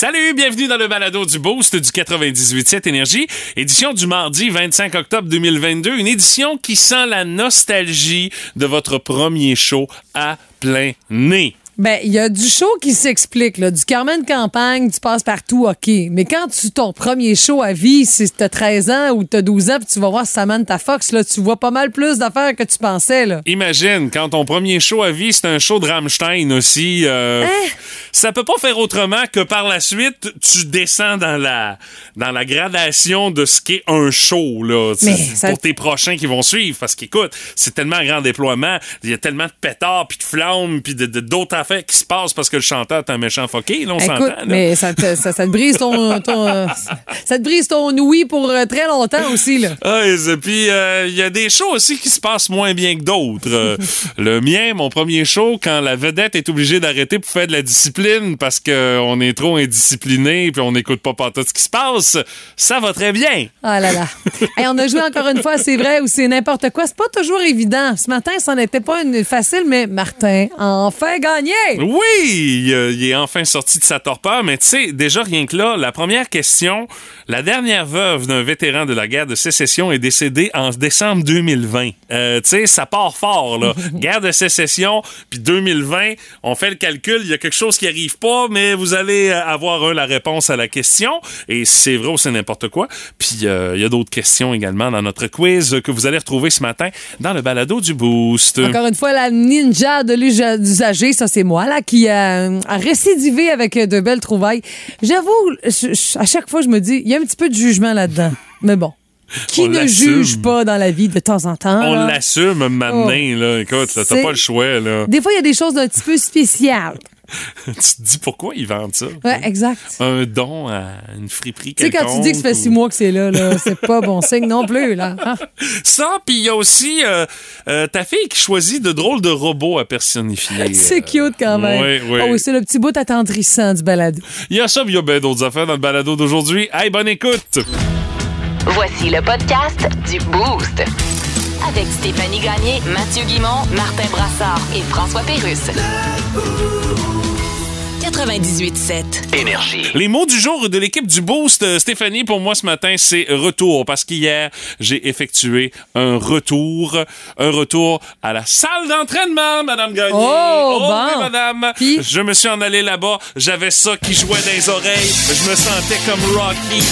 Salut, bienvenue dans le balado du Boost du 98.7 Énergie, édition du mardi 25 octobre 2022, une édition qui sent la nostalgie de votre premier show à plein nez. Ben, il y a du show qui s'explique, là. Du Carmen Campagne, tu passes partout, OK. Mais quand tu ton premier show à vie, si t'as 13 ans ou t'as 12 ans, puis tu vas voir Samantha Fox, là, tu vois pas mal plus d'affaires que tu pensais, là. Imagine, quand ton premier show à vie, c'est un show de Rammstein aussi. Euh, Hein? Ça peut pas faire autrement que par la suite, tu descends dans la, dans la gradation de ce qu'est un show, là. Mais C'est- ça- Pour tes prochains qui vont suivre. Parce qu'écoute, c'est tellement un grand déploiement. Il y a tellement de pétards, puis de flammes, puis de- de- d'autres affaires qui se passent parce que le chanteur est un méchant foqué, là, on s'entend. Mais ça te, ça, ça te brise ton, ton, euh, ça te brise ton ouïe pour euh, très longtemps aussi, là. Ah, et puis euh, il y a des shows aussi qui se passent moins bien que d'autres. Euh, le mien, mon premier show, quand la vedette est obligée d'arrêter pour faire de la discipline parce qu'on est trop indiscipliné puis on n'écoute pas tout ce qui se passe, ça va très bien. Ah là là. Hey, on a joué encore une fois, c'est vrai, ou c'est n'importe quoi. C'est pas toujours évident. Ce matin, ça n'était pas une facile, mais Martin enfin gagné. Oui, il, euh, il est enfin sorti de sa torpeur, mais tu sais, déjà rien que là, la première question, la dernière veuve d'un vétéran de la guerre de sécession est décédée en décembre 2020. Euh, tu sais, ça part fort, là. guerre de sécession, puis 2020, on fait le calcul, il y a quelque chose qui arrive pas, mais vous allez euh, avoir, un, la réponse à la question, et c'est vrai ou c'est n'importe quoi. Puis euh, il y a d'autres questions également dans notre quiz que vous allez retrouver ce matin dans le balado du Boost. Encore une fois, la ninja de l'usager, ça c'est moi, là, qui euh, a récidivé avec de belles trouvailles. J'avoue, à chaque fois, je me dis, il y a un petit peu de jugement là-dedans. Mais bon. Qui On ne juge pas dans la vie de temps en temps? On l'assume maintenant, là. Écoute, t'as pas le choix, là. Des fois, il y a des choses d'un petit peu spéciales. tu te dis pourquoi ils vendent ça? Ouais, exact. Un don à une friperie Tu sais, quand tu dis que ça fait six mois que c'est là, là c'est pas bon signe non plus, là. Hein? Ça, puis il y a aussi euh, euh, ta fille qui choisit de drôles de robots à personnifier. C'est cute quand même. Oui, oui. Ah oui, c'est le petit bout attendrissant du balado. Il y a ça, puis il y a bien d'autres affaires dans le balado d'aujourd'hui. Hey, bonne écoute! Voici le podcast du Boost. Avec Stéphanie Gagné, Mathieu Guimont, Martin Brassard et François Pérusse. 98.7. Énergie. Les mots du jour de l'équipe du Boost, euh, Stéphanie, pour moi ce matin, c'est retour. Parce qu'hier, j'ai effectué un retour. Un retour à la salle d'entraînement, Madame Gagné. Oh, bon. oui, Madame. Puis? Je me suis en allé là-bas. J'avais ça qui jouait dans les oreilles. Je me sentais comme Rocky.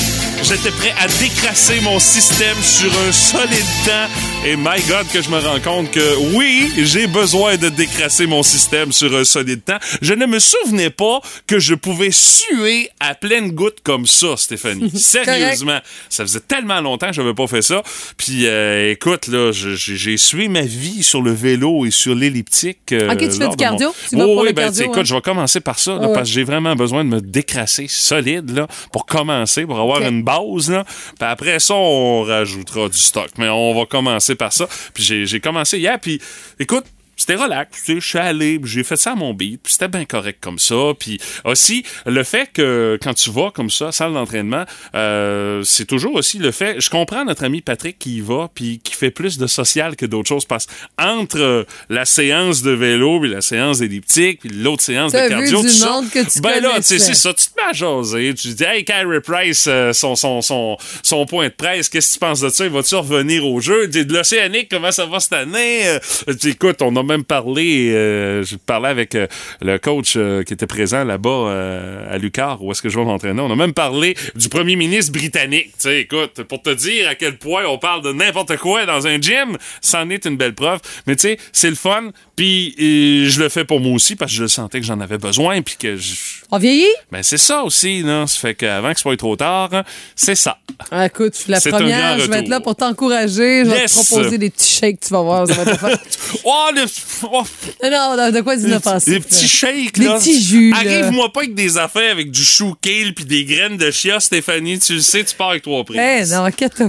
J'étais prêt à décrasser mon système sur un solide temps. Et my God, que je me rends compte que oui, j'ai besoin de décrasser mon système sur un solide temps. Je ne me souvenais pas que je pouvais suer à pleine goutte comme ça, Stéphanie. Sérieusement. Ça faisait tellement longtemps que j'avais pas fait ça. Puis euh, écoute, là, j'ai sué ma vie sur le vélo et sur l'elliptique. euh, Ok, tu fais du mon- cardio? Tu vas Oh, pour oui, le ben, cardio, écoute, hein? je vais commencer par ça, là, parce que j'ai vraiment besoin de me décrasser solide là, pour commencer, pour avoir une base. Là. Puis après ça, on rajoutera du stock. Mais on va commencer par ça. Puis j'ai j'ai commencé hier, puis écoute, c'était relax, tu sais, je suis allé, j'ai fait ça à mon beat, puis c'était bien correct comme ça. Puis aussi, le fait que quand tu vas comme ça, salle d'entraînement, euh, c'est toujours aussi le fait, je comprends notre ami Patrick qui y va, puis qui fait plus de social que d'autres choses, parce entre euh, la séance de vélo, puis la séance d'elliptique, puis l'autre séance de T'as vu cardio, du ça, que tu ben là, tu c'est ça, tu te mets à jaser, tu dis, hey, Kyrie Price, euh, son, son, son, son point de presse, qu'est-ce que tu penses de ça? Il va-tu revenir au jeu? Tu de l'Océanique, comment ça va cette année? Euh, tu écoute, on a même parlé, euh, je parlais avec euh, le coach euh, qui était présent là-bas à Lucar, où est-ce que je vais m'entraîner. On a même parlé du premier ministre britannique. Tu sais, écoute, pour te dire à quel point on parle de n'importe quoi dans un gym, c'en est une belle preuve. Mais tu sais, c'est le fun, puis je le fais pour moi aussi parce que je sentais que j'en avais besoin, puis que je, On vieillit? ben c'est ça aussi, là. Ça fait qu'avant que ce soit trop tard, hein, c'est ça. Ah, écoute, je suis la première. Je vais être là pour t'encourager. Je vais Yes. te proposer des petits shakes, tu vas voir. Ça va fun. Oh, le... oh, non, non, de quoi d'inoffensif? les petits shakes, Des là. petits jus. Arrive-moi pas avec des affaires avec du chou kale puis des graines de chia, Stéphanie. Tu le sais, tu pars avec trois prix. Eh non, inquiète pas.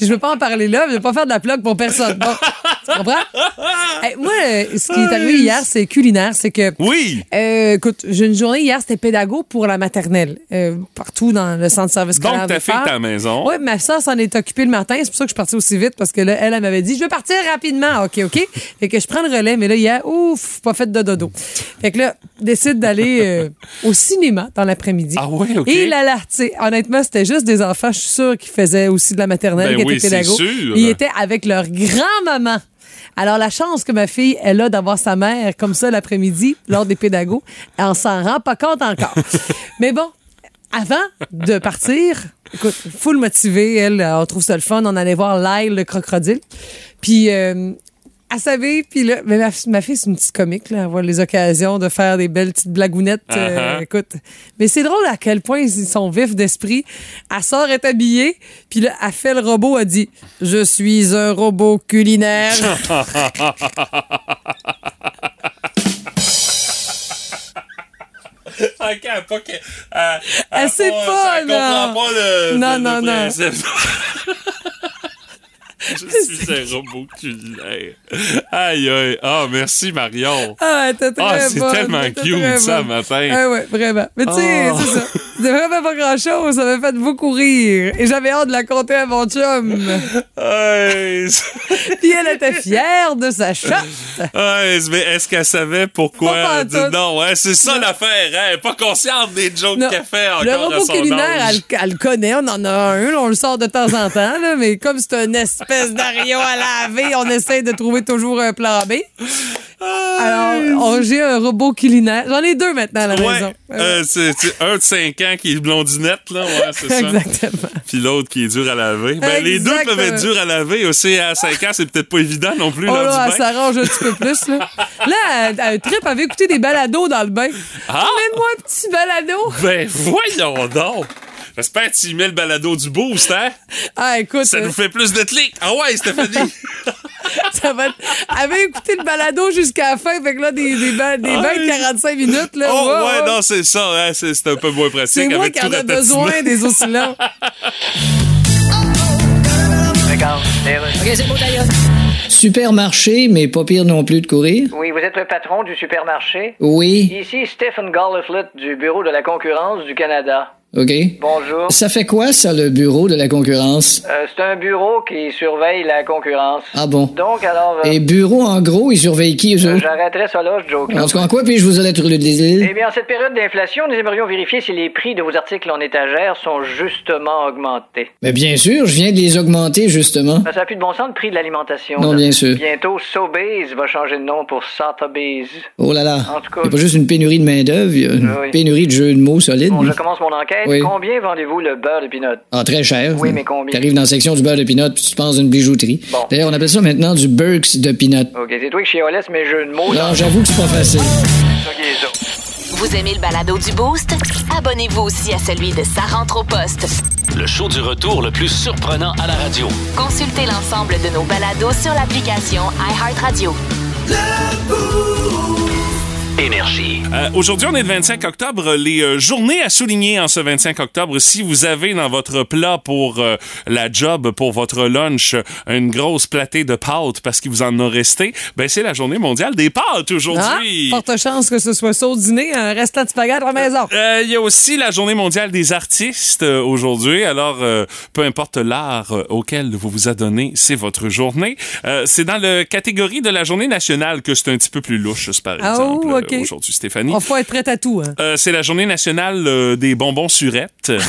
Je veux pas en parler là, je veux pas faire de la plug pour personne. Bon, tu comprends? Hey, moi, ce qui est arrivé hier, c'est culinaire. C'est que. Oui. Euh, écoute, j'ai une journée hier, c'était pédago pour la maternelle, euh, partout dans le centre de service Donc, scolaire ta des fille est à la maison. Oui, ma soeur s'en est occupée le matin. C'est pour ça que je suis partie aussi vite parce que là, elle, elle m'avait dit, je veux partir rapidement. OK, OK. Fait que je prends le relais, mais là, hier, ouf, pas fait de dodo. Fait que là, décide d'aller euh, au cinéma dans l'après-midi. Ah ouais, OK. Et là, là, tu sais, honnêtement, c'était juste des enfants, je suis sûre, qui faisaient aussi de la maternelle, Ben qui oui, étaient sûr. Ils étaient avec leur grand-maman. Alors, la chance que ma fille est là d'avoir sa mère comme ça l'après-midi, lors des pédagogues, elle s'en rend pas compte encore. Mais bon, avant de partir, écoute, full motivée, elle, on trouve ça le fun. On allait voir Lyle, le crocodile. Puis, euh, elle savait, puis là, mais ma, ma fille, c'est une petite comique, là. Elle voit les occasions de faire des belles petites blagounettes. euh, Uh-huh. écoute. Mais c'est drôle à quel point ils sont vifs d'esprit. Elle sort, est habillée, puis là, elle fait le robot, elle dit Je suis un robot culinaire. Ok, pas que. Elle, Elle sait pas, elle non. comprend pas le. Non, le- non, le non. Je suis un robot culinaire. Aïe, aïe. Ah, merci, Marion. Ah, t'es très Ah, c'est tellement cute, ça, bonne. matin. Ah ouais, vraiment. Mais tu sais, Oh. c'est ça. C'était vraiment pas grand-chose. Ça m'a fait beaucoup rire. Et j'avais hâte de la compter à mon chum. Aïe. Puis elle était fière de sa chatte. Aïe, mais est-ce qu'elle savait pourquoi? Pas elle dit pantoute. non, ouais, c'est ça l'affaire. hein. Elle est pas consciente des jokes qu'elle fait encore Le à robot son culinaire, elle, elle le connaît. On en a un. là, on le sort de temps en temps. Là, mais comme c'est une espèce à laver, on essaie de trouver toujours un plan B. Alors, on- j'ai un robot culinaire. J'en ai deux maintenant à la Ouais, maison. euh, c'est un de 5 ans qui est blondinette, là, ouais, c'est ça. Exactement. Puis l'autre qui est dur à laver. Ben, les deux peuvent être durs à laver aussi. À 5 ans, c'est peut-être pas évident non plus, Oh là, du elle s'arrange un petit peu plus. Là, là elle, elle trip avait écouté des balados dans le bain. Ah! Mets-moi un petit balado. Ben, voyons donc! J'espère que tu y mets le balado du boost, hein? Ah, écoute, Ça euh, nous fait plus de clics. Ah ouais, Stéphanie! ça va être- Elle avait écouté le balado jusqu'à la fin, fait que là, des, des, ba- des Ah, bains de oui. 45 minutes. Là, oh, ouais, ouais, ouais. non, c'est ça, hein, c'est c'est un peu moins pratique. C'est moi avec qui tout en ai besoin des oscillants. Supermarché, mais pas pire non plus de courir. Oui, vous êtes le patron du supermarché? Oui, Ici Stephen Garliflet du Bureau de la concurrence du Canada. OK? Bonjour. Ça fait quoi, ça, le bureau de la concurrence? Euh, c'est un bureau qui surveille la concurrence. Ah bon? Donc, alors, euh, Et bureau, en gros, ils surveillent qui, eux euh, j'arrêterai ça là, je joke. En tout cas, en quoi puis-je vous lettre de Eh l'île? bien, en cette période d'inflation, nous aimerions vérifier si les prix de vos articles en étagère sont justement augmentés. Mais bien sûr, je viens de les augmenter, justement. Ça n'a plus de bon sens le prix de l'alimentation. Non, là. bien sûr. Bientôt, Sobeys va changer de nom pour Sotheby's. Oh là là. En tout cas- Il n'y a pas juste une pénurie de main-d'œuvre, il y a une Oui. pénurie de jeux de mots solides. Bon, je commence mon enquête. Oui. Combien vendez-vous le beurre de pinot? Ah, très cher. Oui, mais combien? T'arrives dans la section du beurre de pinot, puis tu penses d'une bijouterie. Bon. D'ailleurs, on appelle ça maintenant du Burks de pinot. OK, c'est toi qui chiolais mes jeux de mots. Non, j'avoue que c'est pas facile. Vous aimez le balado du Boost? Abonnez-vous aussi à celui de Sa rentre au poste. Le show du retour le plus surprenant à la radio. Consultez l'ensemble de nos balados sur l'application iHeartRadio. Énergie. Euh, Aujourd'hui, on est le 25 octobre. Les euh, journées à souligner en ce 25 octobre, si vous avez dans votre plat pour euh, la job, pour votre lunch, une grosse platée de pâtes parce qu'il vous en a resté, ben c'est la journée mondiale des pâtes Ah, aujourd'hui. forte chance que ce soit ça au dîner, un restant de spaghetti à la maison. Euh, Il y a aussi la journée mondiale des artistes euh, aujourd'hui. Alors, euh, peu importe l'art euh, auquel vous vous adonnez, c'est votre journée. Euh, c'est dans la catégorie de la journée nationale que c'est un petit peu plus louche, par Ah, exemple, oh, euh, ok. aujourd'hui, Stéphanie. On faut être prêt à tout. Hein. Euh, c'est la journée nationale euh, des bonbons surettes.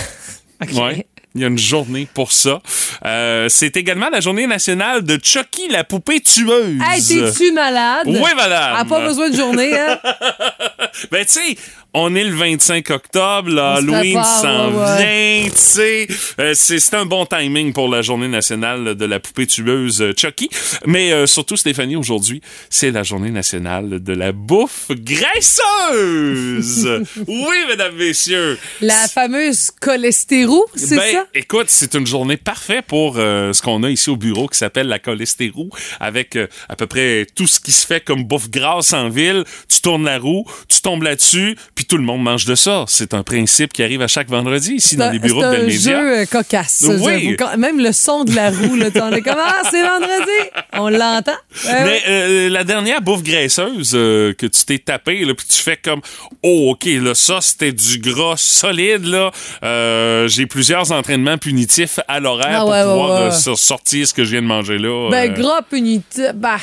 Ouais. Il y a une journée pour ça. Euh, c'est également la journée nationale de Chucky, la poupée tueuse. Hey, t'es-tu malade? Oui, madame. Elle a pas besoin de journée, hein? Ben, tu sais, on est le 25 octobre, là, On se Halloween prépare, s'en ouais, vient, tu sais. Euh, c'est un bon timing pour la journée nationale de la poupée tueuse euh, Chucky. Mais euh, surtout, Stéphanie, aujourd'hui, c'est la journée nationale de la bouffe graisseuse. oui, mesdames, messieurs. La fameuse cholestérou, c'est Ben, ça? Écoute, c'est une journée parfaite pour euh, ce qu'on a ici au bureau qui s'appelle la cholestérou, avec à peu près tout ce qui se fait comme bouffe grasse en ville. Tu tournes la roue, tu tombes là-dessus, puis tout le monde mange de ça. C'est un principe qui arrive à chaque vendredi ici dans les bureaux de C'est un Bell Media. jeu euh, cocasse. Oui. Même le son de la roue, là, on est comme Ah, c'est vendredi. On l'entend. Ouais, Mais euh, la dernière bouffe graisseuse euh, que tu t'es tapé, là, puis tu fais comme oh ok là ça c'était du gras solide là. Euh, J'ai plusieurs entraînements punitifs à l'horaire Ah pour ouais, pouvoir ouais. euh, sortir ce que je viens de manger là. Ben, Euh, gras punitif. Bah,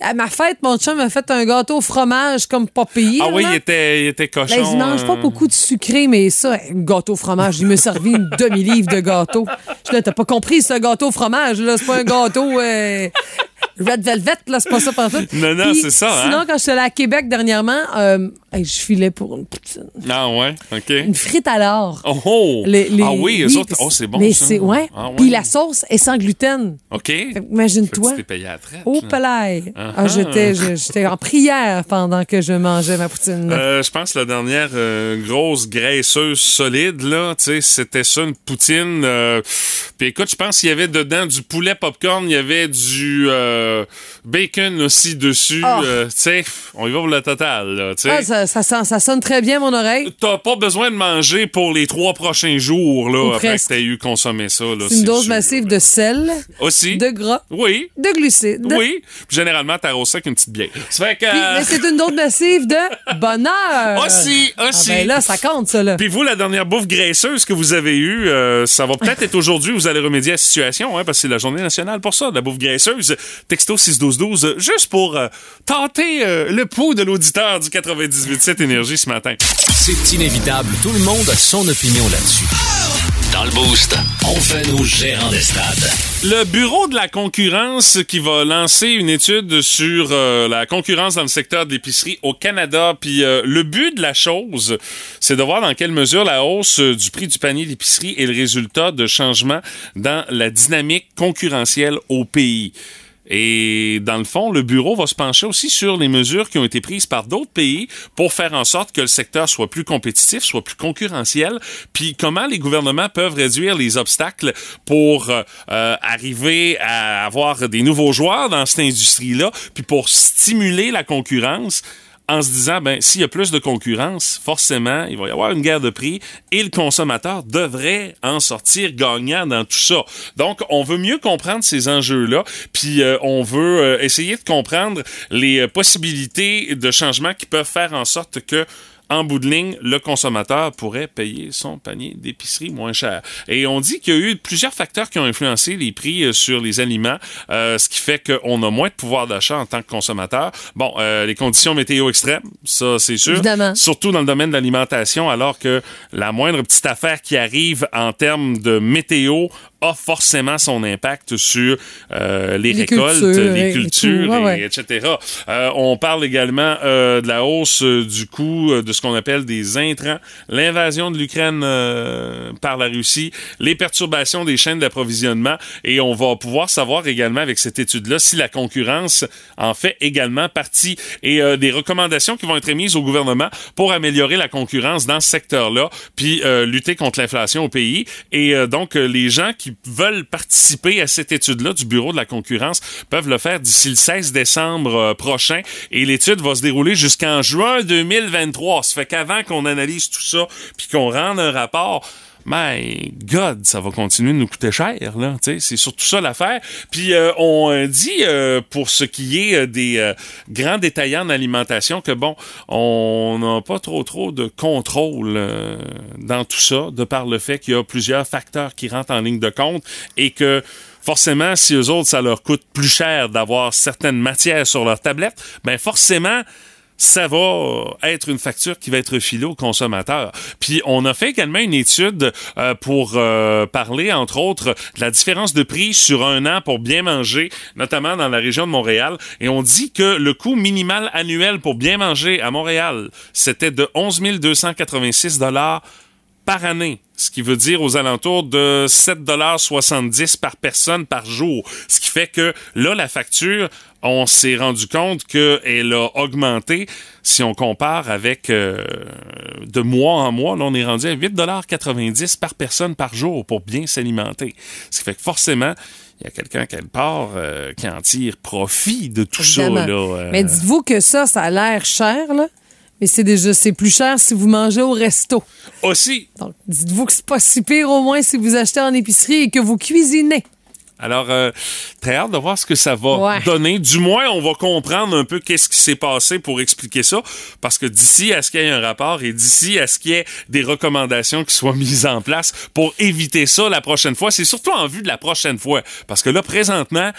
à ma fête, mon chum m'a fait un gâteau au fromage comme pas payé. ah oui, là. il était, il était cochon. Là, il mange pas euh. beaucoup de sucré, mais ça, un gâteau au fromage, il me servi une demi-livre de gâteau. Je t'as pas compris, ce gâteau au fromage, là, c'est pas un gâteau euh, Red Velvet, là, c'est pas ça partout. Non, non, c'est ça, hein? Sinon, quand j'étais allée à Québec dernièrement, euh, hey, je filais pour une poutine. Ah ouais, ok. Une frite à l'or. Oh, oh. Les- les- ah oui, eux autres, oh c'est bon Mais c'est, ouais. Ah, ouais. Puis la sauce est sans gluten. Ok. Imagine-toi. Tu payé à la traite. Au palais. Ah, Ah, j'étais, je- j'étais en prière pendant que je mangeais ma poutine. Euh, je pense que la dernière euh, grosse graisseuse solide, là, tu sais, c'était ça, une poutine. Puis écoute, je pense qu'il y avait dedans du poulet popcorn, il y avait du euh, bacon aussi dessus. Oh. euh, tu sais, on y va pour le total, là. Ah, ça, ça, sent- ça sonne très bien, mon oreille. T'as pas besoin de manger pour les trois prochains jours, là, Ou après presque. que t'aies eu consommé ça. là, C'est une dose massive de sel, Aussi. de gras, Oui. de glucides. Oui. Puis généralement, t'arroses ça avec une petite bière. Fait que... Puis, mais c'est une dose massive de bonheur. Aussi, Ah aussi. ben là, ça compte, ça, là. Puis vous, la dernière bouffe graisseuse que vous avez eue, euh, ça va peut-être être aujourd'hui, vous allez remédier à la situation, hein, parce que c'est la journée nationale pour ça, de la bouffe graisseuse. Texto 61212, euh, juste pour euh, tenter euh, le pouls de l'auditeur du 98.7 Énergie ce matin. C'est inévitable. Tout le monde a son opinion là-dessus. Dans le Boost, on fait nos gérants des stades. Le Bureau de la concurrence qui va lancer une étude sur euh, la concurrence dans le secteur de l'épicerie au Canada. Puis euh, le but de la chose, c'est de voir dans quelle mesure la hausse du prix du panier d'épicerie est le résultat de changements dans la dynamique concurrentielle au pays. Et dans le fond, le bureau va se pencher aussi sur les mesures qui ont été prises par d'autres pays pour faire en sorte que le secteur soit plus compétitif, soit plus concurrentiel, puis comment les gouvernements peuvent réduire les obstacles pour euh, euh, arriver à avoir des nouveaux joueurs dans cette industrie-là, puis pour stimuler la concurrence en se disant, ben, s'il y a plus de concurrence, forcément, il va y avoir une guerre de prix et le consommateur devrait en sortir gagnant dans tout ça. Donc, on veut mieux comprendre ces enjeux-là, puis euh, on veut euh, essayer de comprendre les euh, possibilités de changement qui peuvent faire en sorte que en bout de ligne, le consommateur pourrait payer son panier d'épicerie moins cher. Et on dit qu'il y a eu plusieurs facteurs qui ont influencé les prix euh, sur les aliments, euh, ce qui fait qu'on a moins de pouvoir d'achat en tant que consommateur. Bon, euh, les conditions météo extrêmes, ça c'est sûr. Évidemment. Surtout dans le domaine de l'alimentation, alors que la moindre petite affaire qui arrive en termes de météo a forcément son impact sur euh, les, Les récoltes, cultures les et tout. cultures, Ouais, et- ouais. etc. Euh, on parle également euh, de la hausse du coût de ce qu'on appelle des intrants, l'invasion de l'Ukraine par la Russie, les perturbations des chaînes d'approvisionnement, et on va pouvoir savoir également avec cette étude-là si la concurrence en fait également partie et des recommandations qui vont être émises au gouvernement pour améliorer la concurrence dans ce secteur-là, puis lutter contre l'inflation au pays. Et donc, les gens qui veulent participer à cette étude-là du Bureau de la concurrence peuvent le faire d'ici le 16 décembre euh, prochain. Et l'étude va se dérouler jusqu'en juin 2023. Ça fait qu'avant qu'on analyse tout ça, puis qu'on rende un rapport, My God, ça va continuer de nous coûter cher, là. C'est surtout ça l'affaire. Puis euh, on euh, dit, euh, pour ce qui est euh, des euh, grands détaillants en alimentation, que bon, on n'a pas trop trop de contrôle euh, dans tout ça, de par le fait qu'il y a plusieurs facteurs qui rentrent en ligne de compte et que forcément, si eux autres, ça leur coûte plus cher d'avoir certaines matières sur leur tablette, ben forcément, ça va être une facture qui va être filée au consommateur. Puis on a fait également une étude euh, pour euh, parler, entre autres, de la différence de prix sur un an pour bien manger, notamment dans la région de Montréal. Et on dit que le coût minimal annuel pour bien manger à Montréal, c'était de 11 286 dollars par année, ce qui veut dire aux alentours de 7,70 par personne par jour. Ce qui fait que là, la facture, on s'est rendu compte qu'elle a augmenté si on compare avec euh, de mois en mois. Là, on est rendu à 8,90 par personne par jour pour bien s'alimenter. Ce qui fait que forcément, il y a quelqu'un quelque part euh, qui en tire profit de tout Évidemment. ça. Là, euh. Mais dites-vous que ça, ça a l'air cher, là. Mais c'est déjà c'est plus cher si vous mangez au resto. Aussi, Donc, dites-vous que c'est pas si pire au moins si vous achetez en épicerie et que vous cuisinez. Alors, euh, très hâte de voir ce que ça va Ouais. donner. Du moins, on va comprendre un peu qu'est-ce qui s'est passé pour expliquer ça. Parce que d'ici à ce qu'il y ait un rapport et d'ici à ce qu'il y ait des recommandations qui soient mises en place pour éviter ça la prochaine fois, c'est surtout en vue de la prochaine fois. Parce que là, présentement,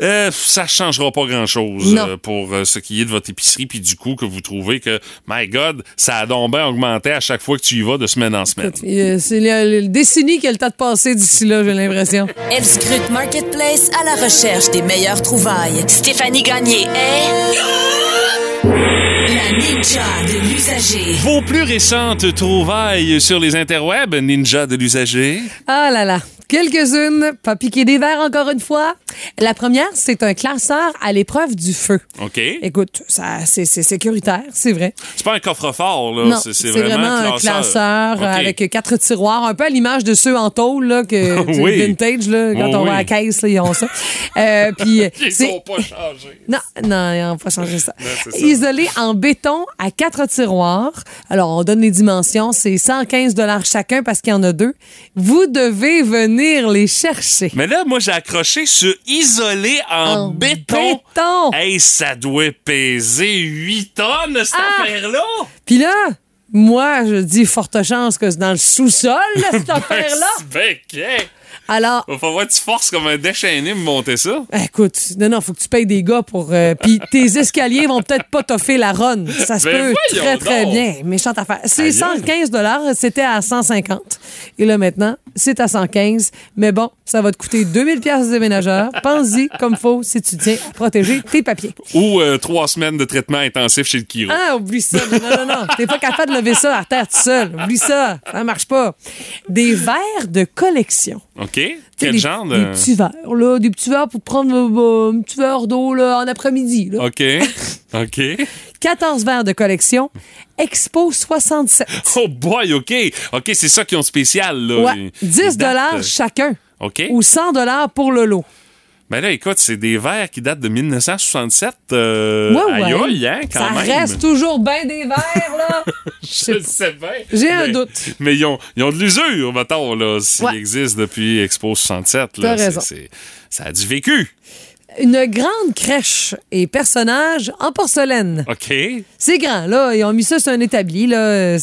euh, ça changera pas grand-chose euh, pour euh, ce qui est de votre épicerie. Puis du coup, que vous trouvez que, my God, ça a donc bien augmenté à chaque fois que tu y vas de semaine en semaine. Euh, C'est le, le décennie qui a le temps de passer d'ici là, j'ai l'impression. Elle Marketplace à la recherche des meilleures trouvailles. Stéphanie Gagné est La ninja de l'usager. Vos plus récentes trouvailles sur les interwebs, Ninja de l'usager? Ah là là. Quelques-unes, pas piquer des verres encore une fois. La première, c'est un classeur à l'épreuve du feu. OK. Écoute, ça, c'est c'est sécuritaire, c'est vrai. C'est pas un coffre-fort, là. Non, C'est c'est c'est vraiment, un classeur avec quatre tiroirs, un peu à l'image de ceux en tôle, là, que, Oui. vintage, là, quand Oui, on va à oui. la caisse, là, ils ont ça. Euh, puis, Ils c'est- sont pas changés. Non, non, ils n'ont pas changé ça. c'est ça. Isolé en béton à quatre tiroirs. Alors, on donne les dimensions. C'est 115 chacun parce qu'il y en a deux. Vous devez venir les chercher. Mais là, moi, j'ai accroché sur isolé en, En béton. béton. Hey, ça doit peser 8 tonnes, cette Ah! affaire-là. Puis là, moi, je dis forte chance que c'est dans le sous-sol, cette affaire-là. Ben, qu'est? Alors, Va falloir que tu forces comme un déchaîné me monter ça. écoute, non, non, faut que tu payes des gars pour. euh, Puis tes escaliers vont peut-être pas t'offrir la run. Ça se Ben peut très, très donc. bien. Méchante affaire. C'est Aïe, 115 c'était à 150 Et là, maintenant, c'est à 115 Mais bon, ça va te coûter 2000 pièces de déménageur. Pense-y comme faut si tu tiens à protéger tes papiers. Ou euh, trois semaines de traitement intensif chez le chiro. Ah, oublie ça. Non, non, non. non. T'es pas capable de lever ça à terre tout seul. Oublie ça. Ça marche pas. Des verres de collection. OK? Quel des, genre de... Des petits verres, là. Des petits verres pour prendre euh, un petit verre d'eau, là, en après-midi, là. OK. OK. 14 verres de collection. Expo 67. Oh boy, OK. OK, c'est ça qui ont spécial, là. Ouais. Les- 10 les dates, dollars euh, chacun. OK. Ou 100 dollars pour le lot. Ben là, écoute, c'est des verres qui datent de 1967. Euh, Ouais, ouais. aïe, aïe, hein, quand Ça même. reste toujours bien des verres, là. Je le sais bien. J'ai un doute. Mais ils ont, ils ont de l'usure, mettons, là, s'ils Ouais. existent depuis Expo 67. Là, T'as c'est- raison. c'est- ça a du vécu. Une grande crèche et personnage en porcelaine. OK. C'est grand, là. Ils ont mis ça sur un établi, là.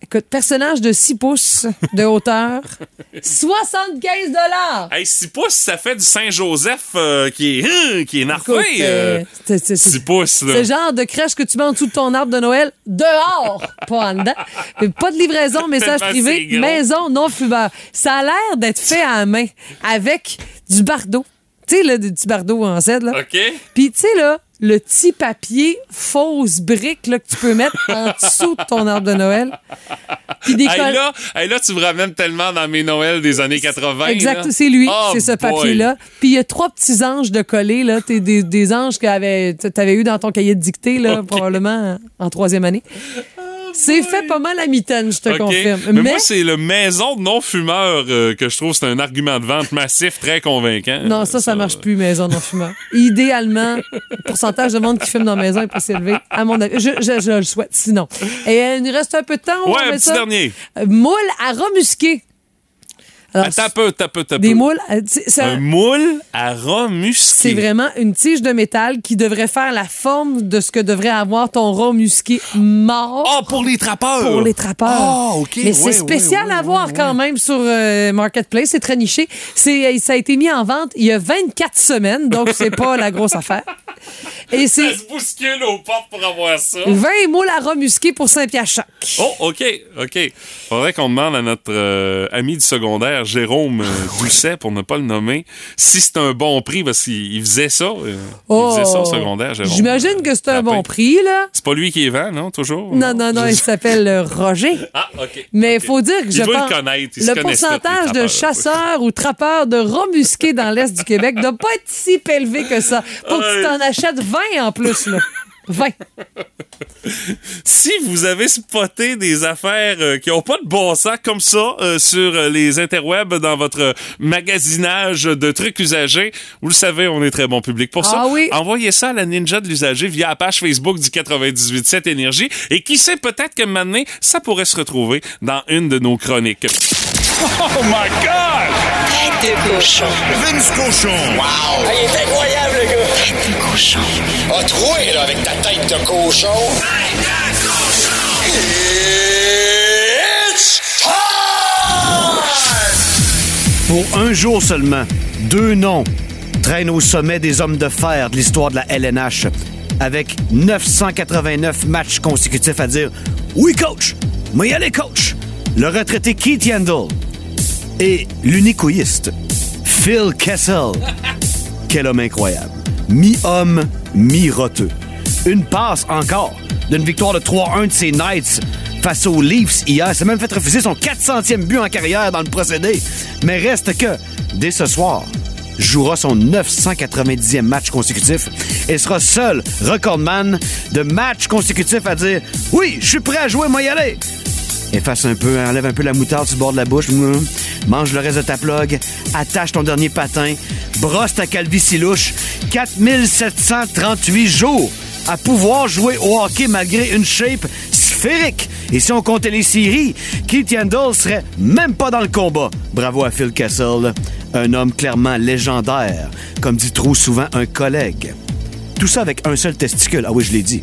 Écoute, personnage de 6 pouces de hauteur. 75 dollars. Hey, 6 pouces, ça fait du Saint-Joseph euh, qui est, hein, qui est narfé. Écoute, euh, euh, c'est- c'est- 6 pouces, là. C'est le genre de crèche que tu mets en dessous de ton arbre de Noël, dehors, pas en dedans. Euh, Pas de livraison, message privé, maison non fumeur. Ça a l'air d'être fait à la main avec du bardeau. Tu sais, là, du bardeau en cèdre, là. OK. Puis, tu sais, là, le petit papier fausse brique là, que tu peux mettre en dessous de ton arbre de Noël. Puis des Hey, là, hey, là, tu me ramènes tellement dans mes Noëls des années 80. Exact, c'est lui, Oh c'est ce papier-là. Puis il y a trois petits anges de collés, là, T'es des, des anges que tu avais eu dans ton cahier de dictée, là, probablement en troisième année. C'est fait pas mal à mitaine, je te confirme. Mais, moi, c'est le maison de non-fumeur euh, que je trouve c'est un argument de vente massif très convaincant. non, ça, ça marche plus, maison non fumeur. Idéalement, le pourcentage de monde qui fume dans la maison est pas si élevé, à mon avis. Je, je- je le souhaite, sinon. Et euh, il nous reste un peu de temps. on Ouais, un petit ça. dernier. Euh, Moule à remusquer. Alors, un peu, peu, des moules, euh, c'est un- moule à rat musqué. C'est vraiment une tige de métal qui devrait faire la forme de ce que devrait avoir ton rat musqué mort. Ah, pour les trappeurs! Pour les trappeurs. Ah, OK. Mais c'est ouais, spécial à voir quand même sur euh, Marketplace. C'est très niché. C'est, euh, ça a été mis en vente il y a 24 semaines, donc c'est pas la grosse affaire. Et c'est Ça se bouscule aux portes pour avoir ça. 20 moules à rat musqué pour 5 piastres chaque. Oh, OK, OK. Faudrait qu'on demande à notre euh, ami du secondaire, Jérôme euh, Doucet, pour ne pas le nommer, si c'est un bon prix, parce qu'il il faisait ça. euh, il faisait ça au secondaire, Jérôme. Oh. J'imagine que c'est un bon prix, là. C'est pas lui qui est vend, non, toujours? Non, non, non, il s'appelle euh, Roger. Ah, OK. Mais il faut dire que Il je pense le le pourcentage de chasseurs ou trappeurs de rats musqués dans l'Est du Québec doit pas être si élevé que ça. Faut que tu t'en achètes 20 en plus, là. 20. Si vous avez spoté des affaires euh, qui ont pas de bon sens comme ça euh, sur euh, les interwebs dans votre magasinage de trucs usagés, vous le savez, on est très bon public pour ça. Ah oui. Envoyez ça à la Ninja de l'usager via la page Facebook du 98.7 Énergie et qui sait peut-être que maintenant, ça pourrait se retrouver dans une de nos chroniques. Oh my God! Tête de cochon. Vince Cochon. Wow! Ah, il est incroyable, le gars. Tête de cochon. Troué, là, avec ta tête de cochon. Tête de cochon! It's Pour un jour seulement, deux noms traînent au sommet des hommes de fer de l'histoire de la LNH, avec 989 matchs consécutifs à dire Oui, coach, moi y aller, coach. Le retraité Keith Yandel et l'unicoïste Phil Kessel. Quel homme incroyable. Mi-homme, mi-roteux. Une passe encore d'une victoire de 3-1 de ses Knights face aux Leafs hier. s'est même fait refuser son 400e but en carrière dans le procédé. Mais reste que, dès ce soir, jouera son 990e match consécutif et sera seul recordman de matchs consécutifs à dire « Oui, je suis prêt à jouer, moi y aller ». Efface un peu, enlève un peu la moutarde sur bord de la bouche. Mange le reste de ta plug. Attache ton dernier patin. Brosse ta calvitie louche. 4738 jours à pouvoir jouer au hockey malgré une shape sphérique. Et si on comptait les séries, Keith Yandel serait même pas dans le combat. Bravo à Phil Kessel, un homme clairement légendaire, comme dit trop souvent un collègue. Tout ça avec un seul testicule. Ah oui, je l'ai dit.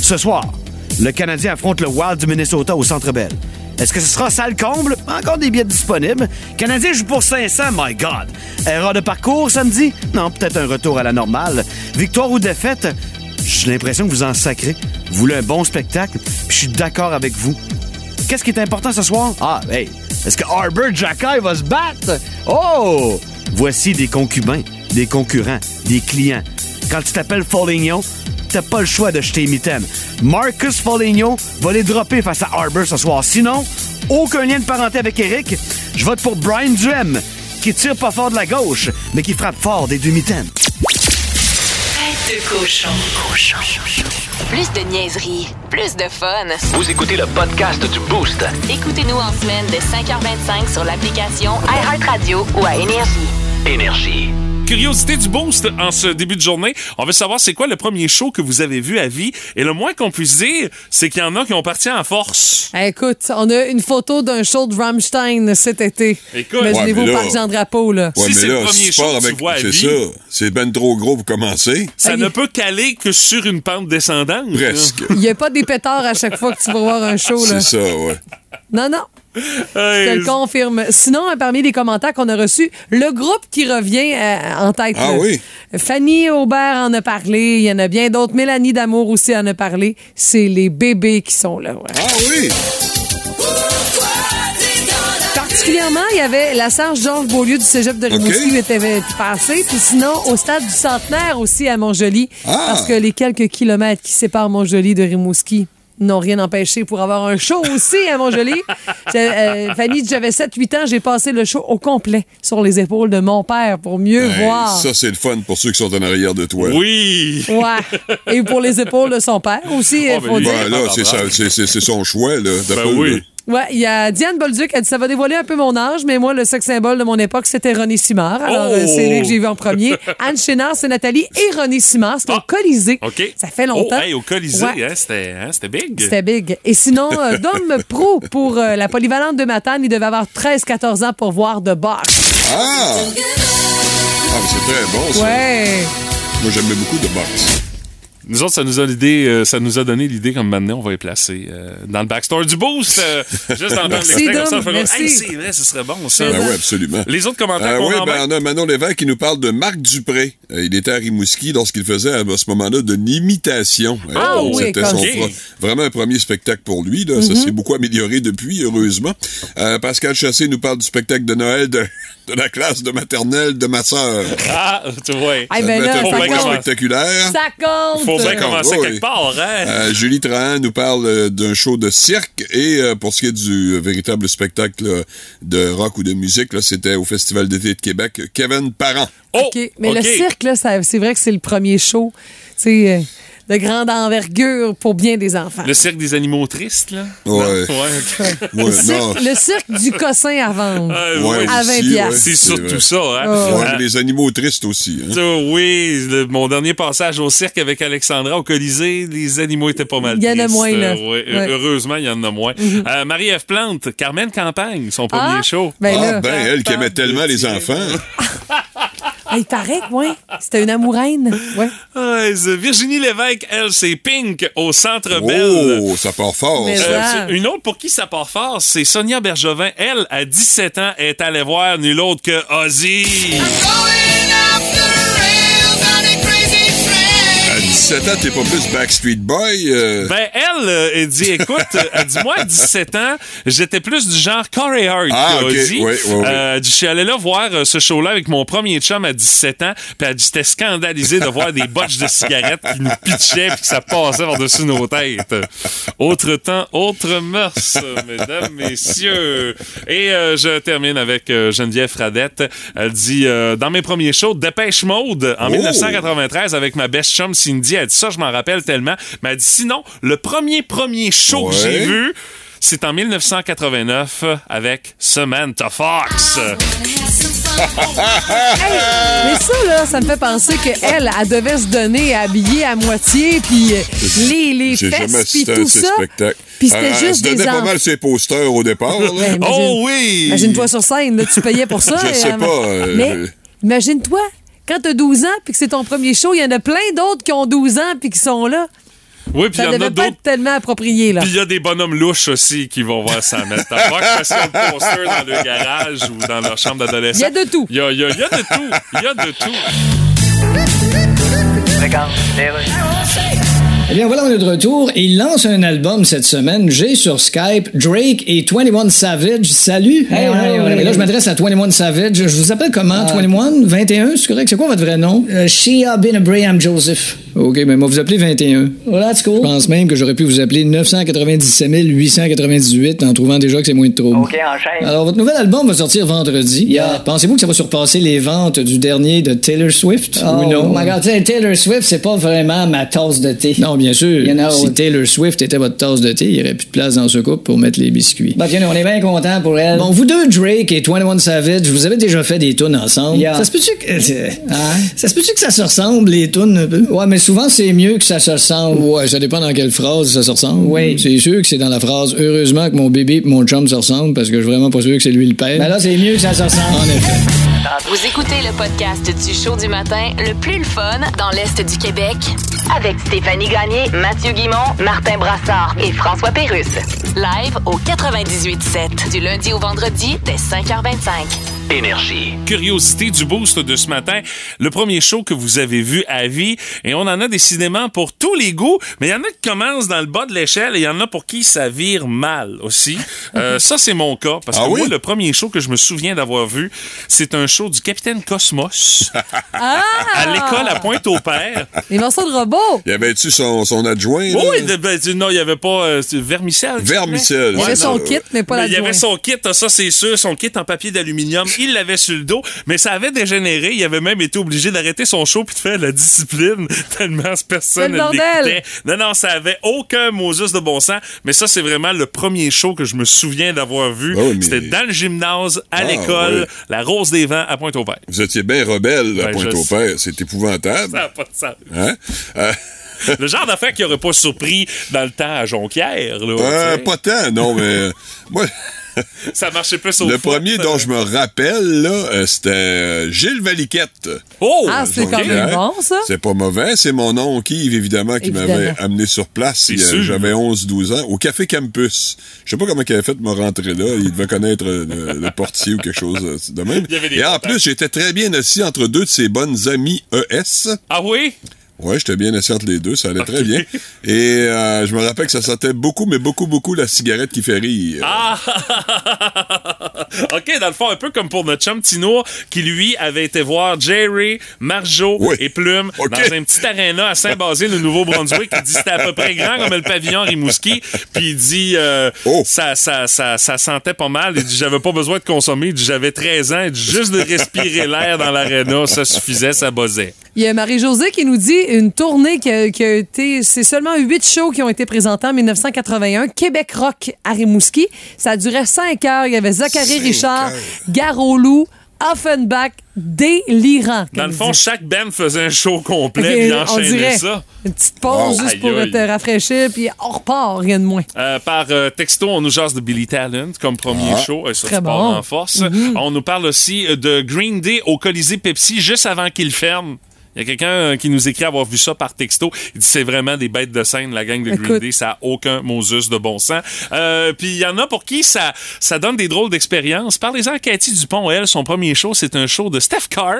Ce soir, le Canadien affronte le Wild du Minnesota au Centre Bell. Est-ce que ce sera salle comble? Encore des billets disponibles. Canadien joue pour 500, my God. Erreur de parcours samedi? Non, peut-être un retour à la normale. Victoire ou défaite? J'ai l'impression que vous en sacrez. Vous voulez un bon spectacle, puis je suis d'accord avec vous. Qu'est-ce qui est important ce soir? Ah, hey, est-ce que Arbor Jacky va se battre? Oh! Voici des concubins, des concurrents, des clients. Quand tu t'appelles Foligno, t'as pas le choix de jeter mitaine. Marcus Foligno va les dropper face à Arbor ce soir. Sinon, aucun lien de parenté avec Eric. Je vote pour Brian Duhem, qui tire pas fort de la gauche, mais qui frappe fort des deux mitaines. Tête de cochon. Cochon. Plus de niaiserie, plus de fun. Vous écoutez le podcast du Boost. Écoutez-nous en semaine de 5h25 sur l'application iHeartRadio ou à Énergie. Énergie. Curiosité du boost en ce début de journée. On veut savoir c'est quoi le premier show que vous avez vu à vie. Et le moins qu'on puisse dire, c'est qu'il y en a qui ont parti en force. Écoute, on a une photo d'un show de Rammstein cet été. Écoute. Imaginez-vous Ouais, mais au là- parc Jean-Drapeau, là. Ouais, Si mais c'est le premier tu show que tu avec. vois à C'est vie. ça. C'est ben trop gros pour commencer. Ça Hey. ne peut caler que sur une pente descendante. Presque. Il n'y a pas des pétards à chaque fois que tu vas voir un show, là. C'est ça, ouais. Non, non. Je te le confirme. Sinon, euh, parmi les commentaires qu'on a reçus, le groupe qui revient euh, en tête. Ah oui? Fanny Aubert en a parlé. Il y en a bien d'autres. Mélanie Damour aussi en a parlé. C'est les bébés qui sont là. ouais. Ah oui! Particulièrement, il y avait la Serge Georges Beaulieu du cégep de Rimouski qui était passé. Puis sinon, au stade du Centenaire aussi à Montjoli. Ah. Parce que les quelques kilomètres qui séparent Montjoli de Rimouski n'ont rien empêché pour avoir un show aussi à Montjoli. J'ai- euh, Fanny, j'avais 7-8 ans, j'ai passé le show au complet sur les épaules de mon père pour mieux Hey, voir. Ça, c'est le fun pour ceux qui sont en arrière de toi. Oui. Ouais. Et pour les épaules de son père aussi, Oh, il ben, faut lui, dire. Ben là, c'est son choix, là. Ben oui. eux. Ouais, il y a Diane Bolduc, elle dit ça va dévoiler un peu mon âge, mais moi, le sexe symbole de mon époque, c'était René Simard. Alors, Oh! euh, c'est lui que j'ai vu en premier. Anne Chénard, c'est Nathalie et René Simard. C'était Ah. au Colisée. OK. Ça fait longtemps. Oh, hey, au Colisée, Ouais. hein, c'était hein, c'était big. C'était big. Et sinon, euh, Dom Pro pour euh, la polyvalente de Matane, il devait avoir 13-14 ans pour voir de boxe. Ah! Ah, mais c'est très bon, ça. Ouais. Moi, j'aimais beaucoup de boxe. Nous autres, ça nous a l'idée, euh, ça nous a donné l'idée comme maintenant on va les placer euh, dans le backstore du boost. euh, juste d'entendre Merci, l'extrait comme ça, on fait. Hey, c'est vrai, ce serait bon ça. Ben oui, absolument. Les autres commentaires Euh, qu'on oui, en ben, on a Manon Lévesque qui nous parle de Marc Dupré. Euh, il était à Rimouski lorsqu'il faisait à ce moment-là de l'imitation. Euh, Ah oui, C'était son Ok. pro- vraiment un premier spectacle pour lui. Là. Ça s'est beaucoup amélioré depuis, heureusement. Euh, Pascal Chassé nous parle du spectacle de Noël de, de la classe de maternelle de ma sœur. Ah, tu vois. Ah, ben là, un ça faut bien spectaculaire. Ça compte. Faut bien commencer quelque oui. part, hein? Euh, Julie Trahan nous parle euh, d'un show de cirque et euh, pour ce qui est du véritable spectacle de rock ou de musique, c'était au Festival d'été de Québec, Kevin Parent. Oh, OK. Mais le cirque, c'est vrai que c'est le premier show. Tu sais, euh, de grande envergure pour bien des enfants. Le cirque des animaux tristes, là? Ouais. Non? Ouais, ok. Ouais, Le cirque, non. le cirque du cossin à vendre. Ah, Ouais, oui. à 20 aussi, piastres. ouais, C'est surtout ça, hein? Ouais, Euh, mais les animaux tristes aussi. hein. ça, oui, le- mon dernier passage au cirque avec Alexandra au Colisée, les animaux étaient pas mal Il y en a moins, là. Euh, ouais, Ouais. Heureusement, il y en a moins. Euh, Marie-Ève Plante, Carmen Campagne, son premier Ah, show. Ben Ah, là, ben, elle qui aimait tellement les enfants. ah, il paraît que ouais, c'était une amouraine. Ouais. Ah, Virginie Lévesque, elle, c'est Pink au Centre Bell. Oh, ça part fort. Euh, une autre pour qui ça part fort, c'est Sonia Bergevin. Elle, à 17 ans, est allée voir nul autre que Ozzy. 17 ans, t'es pas plus Backstreet Boy. euh, Ben, elle, euh, elle dit, écoute, euh, elle dit, moi, à 17 ans, j'étais plus du genre Corey Hart Ah, que ok. Ozzy. Ouais, ouais, ouais. Euh, je suis allé là voir ce show-là avec mon premier chum à 17 ans, puis elle dit, j'étais scandalisé de voir des botches de cigarettes qui nous pitchaient puis que ça passait par-dessus nos têtes. Autre temps, autre mœurs, mesdames, messieurs. Et je termine avec Geneviève Fradette. Elle dit, dans mes premiers shows, Dépêche Mode, en Oh! 1993, avec ma best chum Cindy, elle dit ça, je m'en rappelle tellement. Mais elle dit, sinon, le premier, premier show que j'ai vu, c'est en 1989 avec Samantha Fox. Mais ça, là, ça me fait penser qu'elle, elle devait se donner habiller à moitié, puis euh, les, les fesses, puis tout ça. spectacles. Puis c'était Euh, Elle juste se donnait des pas mal ses posters au départ. là. Ouais, imagine- Oh oui! Imagine-toi sur scène, là, tu payais pour ça. Je et, sais euh, pas, euh, Mais euh, imagine-toi, quand t'as 12 ans puis que c'est ton premier show, il y en a plein d'autres qui ont 12 ans puis qui sont là. Oui, puis il y Ça en a devait pas d'autres. être tellement approprié, là. Puis il y a des bonhommes louches aussi qui vont voir Samantha Fox parce qu'ils ont poster dans leur garage ou dans leur chambre d'adolescent. Il y a de tout. Il y a, il y a- il y a de tout. Il y a de tout. Regarde. Eh bien, voilà, on est de retour. Il lance un album cette semaine. J'ai sur Skype Drake et 21 Savage. Salut! Hey, hey, euh, hey, là, hey. je m'adresse à 21 Savage. Je vous appelle comment? 21? 21? C'est correct? C'est quoi votre vrai nom? Euh, Shia bin Abraham Joseph. OK, mais moi, vous appelez 21. Well, that's Je cool. pense même que j'aurais pu vous appeler 997 898 en trouvant déjà que c'est moins de trouble. OK, enchaîne. Alors, votre nouvel album va sortir vendredi. Yeah. Pensez-vous que ça va surpasser les ventes du dernier de Taylor Swift? Oh, ou non? my God, tu sais, Taylor Swift, c'est pas vraiment ma tasse de thé. Non, bien sûr. You know, si Taylor Swift était votre tasse de thé, il n'y aurait plus de place dans ce couple pour mettre les biscuits. Bah, tiens, on est bien content pour elle. Bon, vous deux, Drake et 21 Savage, vous avez déjà fait des tunes ensemble. Yeah. Ça se peut-tu que, Hein? ça se peut-tu que ça se ressemble, les tunes, un peu? Ouais, mais souvent, c'est mieux que ça se ressemble. Ouais, ça dépend dans quelle phrase ça se ressemble. Oui. C'est sûr que c'est dans la phrase « Heureusement que mon bébé et mon chum se ressemblent parce que je suis vraiment pas sûr que c'est lui le père. Ben là, c'est mieux que ça se ressemble. En effet. Vous écoutez le podcast du show du matin le plus le fun dans l'Est du Québec avec Stéphanie Gagné, Mathieu Guimont, Martin Brassard et François Pérusse. Live au 98.7 du lundi au vendredi dès 5h25. Énergie. Curiosité du boost de ce matin, le premier show que vous avez vu à vie, et on en a décidément pour tous les goûts, mais il y en a qui commencent dans le bas de l'échelle et il y en a pour qui ça vire mal aussi. Euh, ça, c'est mon cas, parce Ah que oui? moi, le premier show que je me souviens d'avoir vu, c'est un show du Capitaine Cosmos Ah! à l'école à Pointe-au-Père. Les morceaux de robot. Y avait-tu son, son adjoint? Oui, ben, non, il n'y avait pas euh, Vermicelle. Vermicelle. Il y Ouais, avait son non. kit, mais pas Mais la il y avait son kit, ça c'est sûr, son kit en papier d'aluminium, il l'avait sur le dos, mais ça avait dégénéré, il avait même été obligé d'arrêter son show puis de faire la discipline tellement ce personne bordel! l'écoutait. Non non, ça avait aucun Moses de bon sens, mais ça c'est vraiment le premier show que je me souviens d'avoir vu. Oui, mais- C'était dans le gymnase à Ah, l'école, ouais. la Rose des Vents à Pointe-au-Père. Vous étiez bien rebelle à Ben, je Pointe-au-Père. C'est épouvantable. Ça n'a pas de sens. Hein? Euh, Le genre d'affaire qui aurait pas surpris dans le temps à Jonquière là. euh, pas tant, non, mais euh, moi, Ça marchait plus au le foot, premier euh. dont je me rappelle, là, euh, c'était euh, Gilles Valiquette. Oh! Ah, c'est quand même hein? bon, ça. C'est pas mauvais. C'est mon oncle Yves, évidemment, qui m'avait amené sur place. Euh. J'avais 11-12 ans, au Café Campus. Je sais pas comment il avait fait de me rentrer là. Il devait connaître euh, le, le portier ou quelque chose euh, de même. Il y avait des Et en contacts. plus, j'étais très bien assis entre deux de ses bonnes amies ES. Ah oui? Ouais, j'étais bien assis entre les deux, ça allait très bien. Et euh, je me rappelle que ça sentait beaucoup, mais beaucoup, beaucoup la cigarette qui fait rire. Ah! OK, dans le fond, un peu comme pour notre chum Tino, qui lui avait été voir Jerry, Marjo Oui. et Plume dans un petit aréna à Saint-Basile, le Nouveau-Brunswick. Il dit c'était à peu près grand comme le pavillon Rimouski. Puis il dit euh, Oh. ça, ça, ça, ça sentait pas mal. Il dit j'avais pas besoin de consommer. Il dit j'avais 13 ans. Il dit juste de respirer l'air dans l'aréna, ça suffisait, ça buzzait. Il y a Marie-Josée qui nous dit une tournée qui a, qui a été. C'est seulement huit shows qui ont été présentés en 1981. Québec Rock à Rimouski. Ça a duré cinq heures. Il y avait Zachary Richard. Garolou, Offenbach, délirant. Dans le fond, dit. chaque band faisait un show complet, on enchaînait dirait. ça. Une petite pause juste Aïe, pour aïe. te rafraîchir, puis on repart, rien de moins. Euh, par euh, texto, on nous jase de Billy Talent comme premier Ah. show. Et ça, Très bon. en force. Mhm. On nous parle aussi euh, de Green Day au Colisée Pepsi juste avant qu'il ferme. Il y a quelqu'un euh, qui nous écrit avoir vu ça par texto. Il dit c'est vraiment des bêtes de scène, la gang de Green. Day. Ça n'a aucun Moses de bon sens. Euh, Puis il y en a pour qui ça, ça donne des drôles d'expériences. Parlez-en à Cathy Dupont. Elle, son premier show, c'est un show de Steph Cars.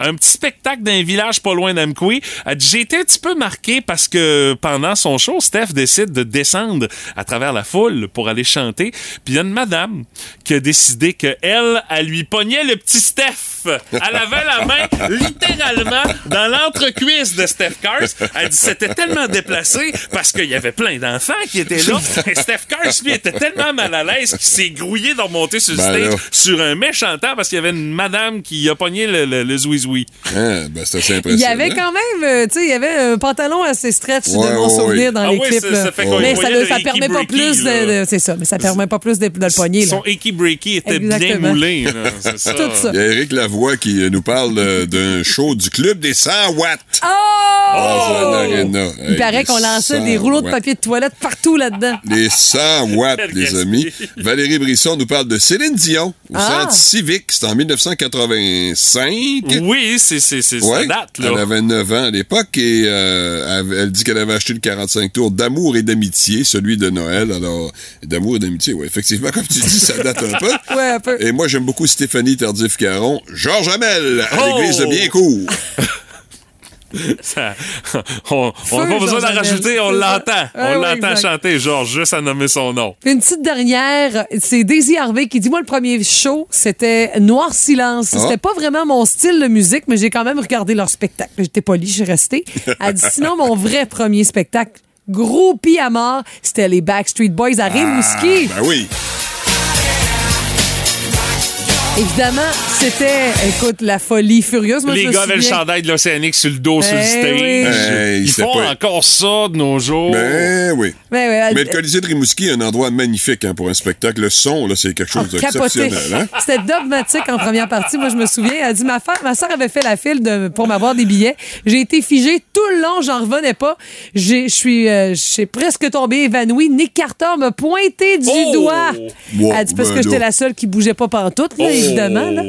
Un petit spectacle d'un village pas loin d'Amqui. Dit, J'ai été un petit peu marqué parce que pendant son show, Steph décide de descendre à travers la foule pour aller chanter. Puis il y a une madame qui a décidé que elle, elle lui pognait le petit Steph. Elle avait la main littéralement dans l'entrecuisse de Steph Cars. Elle dit c'était tellement déplacé parce qu'il y avait plein d'enfants qui étaient là. Et Steph Cars, lui, était tellement mal à l'aise qu'il s'est grouillé de remonter sur le Ben stage là. sur un méchant temps parce qu'il y avait une madame qui a pogné le, le, le zouizoui. Hein, ben, c'est assez Il y avait quand même, euh, tu sais, il y avait un pantalon assez stretch Ouais, de mon ouais, souvenir ouais. dans Ah les oui, clips. ça- fait mais ça, le ça permet pas plus de, de- C'est ça, mais ça permet pas plus de, de le pogner. Son Icky Breaky était bien moulé. là, c'est ça. Tout ça. Il y a Eric Lavoie qui nous parle euh, d'un show du club des 100 watts. Oh! Dans un aréna. Il Hey, paraît les qu'on lançait 100 des rouleaux de papier de toilette partout là-dedans. Les 100 watts, les amis. Valérie Brisson nous parle de Céline Dion au Ah. Centre Civique. C'était en 1985. Oui, c'est c'est- c'est- ça Ouais, date, là. Elle avait 9 ans à l'époque et euh, elle, elle dit qu'elle avait acheté le 45 tours d'amour et d'amitié, celui de Noël. Alors, d'amour et d'amitié, oui, effectivement, comme tu dis, ça date un peu. Ouais, un peu. Et moi, j'aime beaucoup Stéphanie Tardif-Caron, Georges Hamel, à Oh! l'église de Biencourt. Ça- on n'a pas besoin d'en rajouter, on l'entend. On l'entend chanter, genre, juste à nommer son nom. Une petite dernière, c'est Daisy Harvey qui dit Moi, le premier show, c'était Noir Silence. Ah. C'était pas vraiment mon style de musique, mais j'ai quand même regardé leur spectacle. J'étais polie, je suis restée. Elle dit Sinon, mon vrai premier spectacle, groupie à mort, c'était les Backstreet Boys à Rimouski. Ben oui. Évidemment, c'était, écoute, la folie furieuse. Moi, Les gars avaient le chandail de l'Océanique sur le dos, sur le Eh stage. oui. Ils c'est font pas- encore ça de nos jours. Ben oui. Ouais, Mais le Colisée de Rimouski est un endroit magnifique hein, pour un spectacle. Le son, là, c'est quelque chose Oh, d'exceptionnel. Hein? C'était dogmatique en première partie. Moi, je me souviens. Elle a dit ma, fa- ma soeur avait fait la file de- pour m'avoir des billets. J'ai été figée tout le long. J'en revenais pas. J'ai- Je suis euh, j'ai presque tombée évanouie. Nick Carter m'a pointé du Oh! doigt. Wow, Elle dit parce ben que j'étais la seule qui bougeait pas pantoute, Oh! Évidemment. là.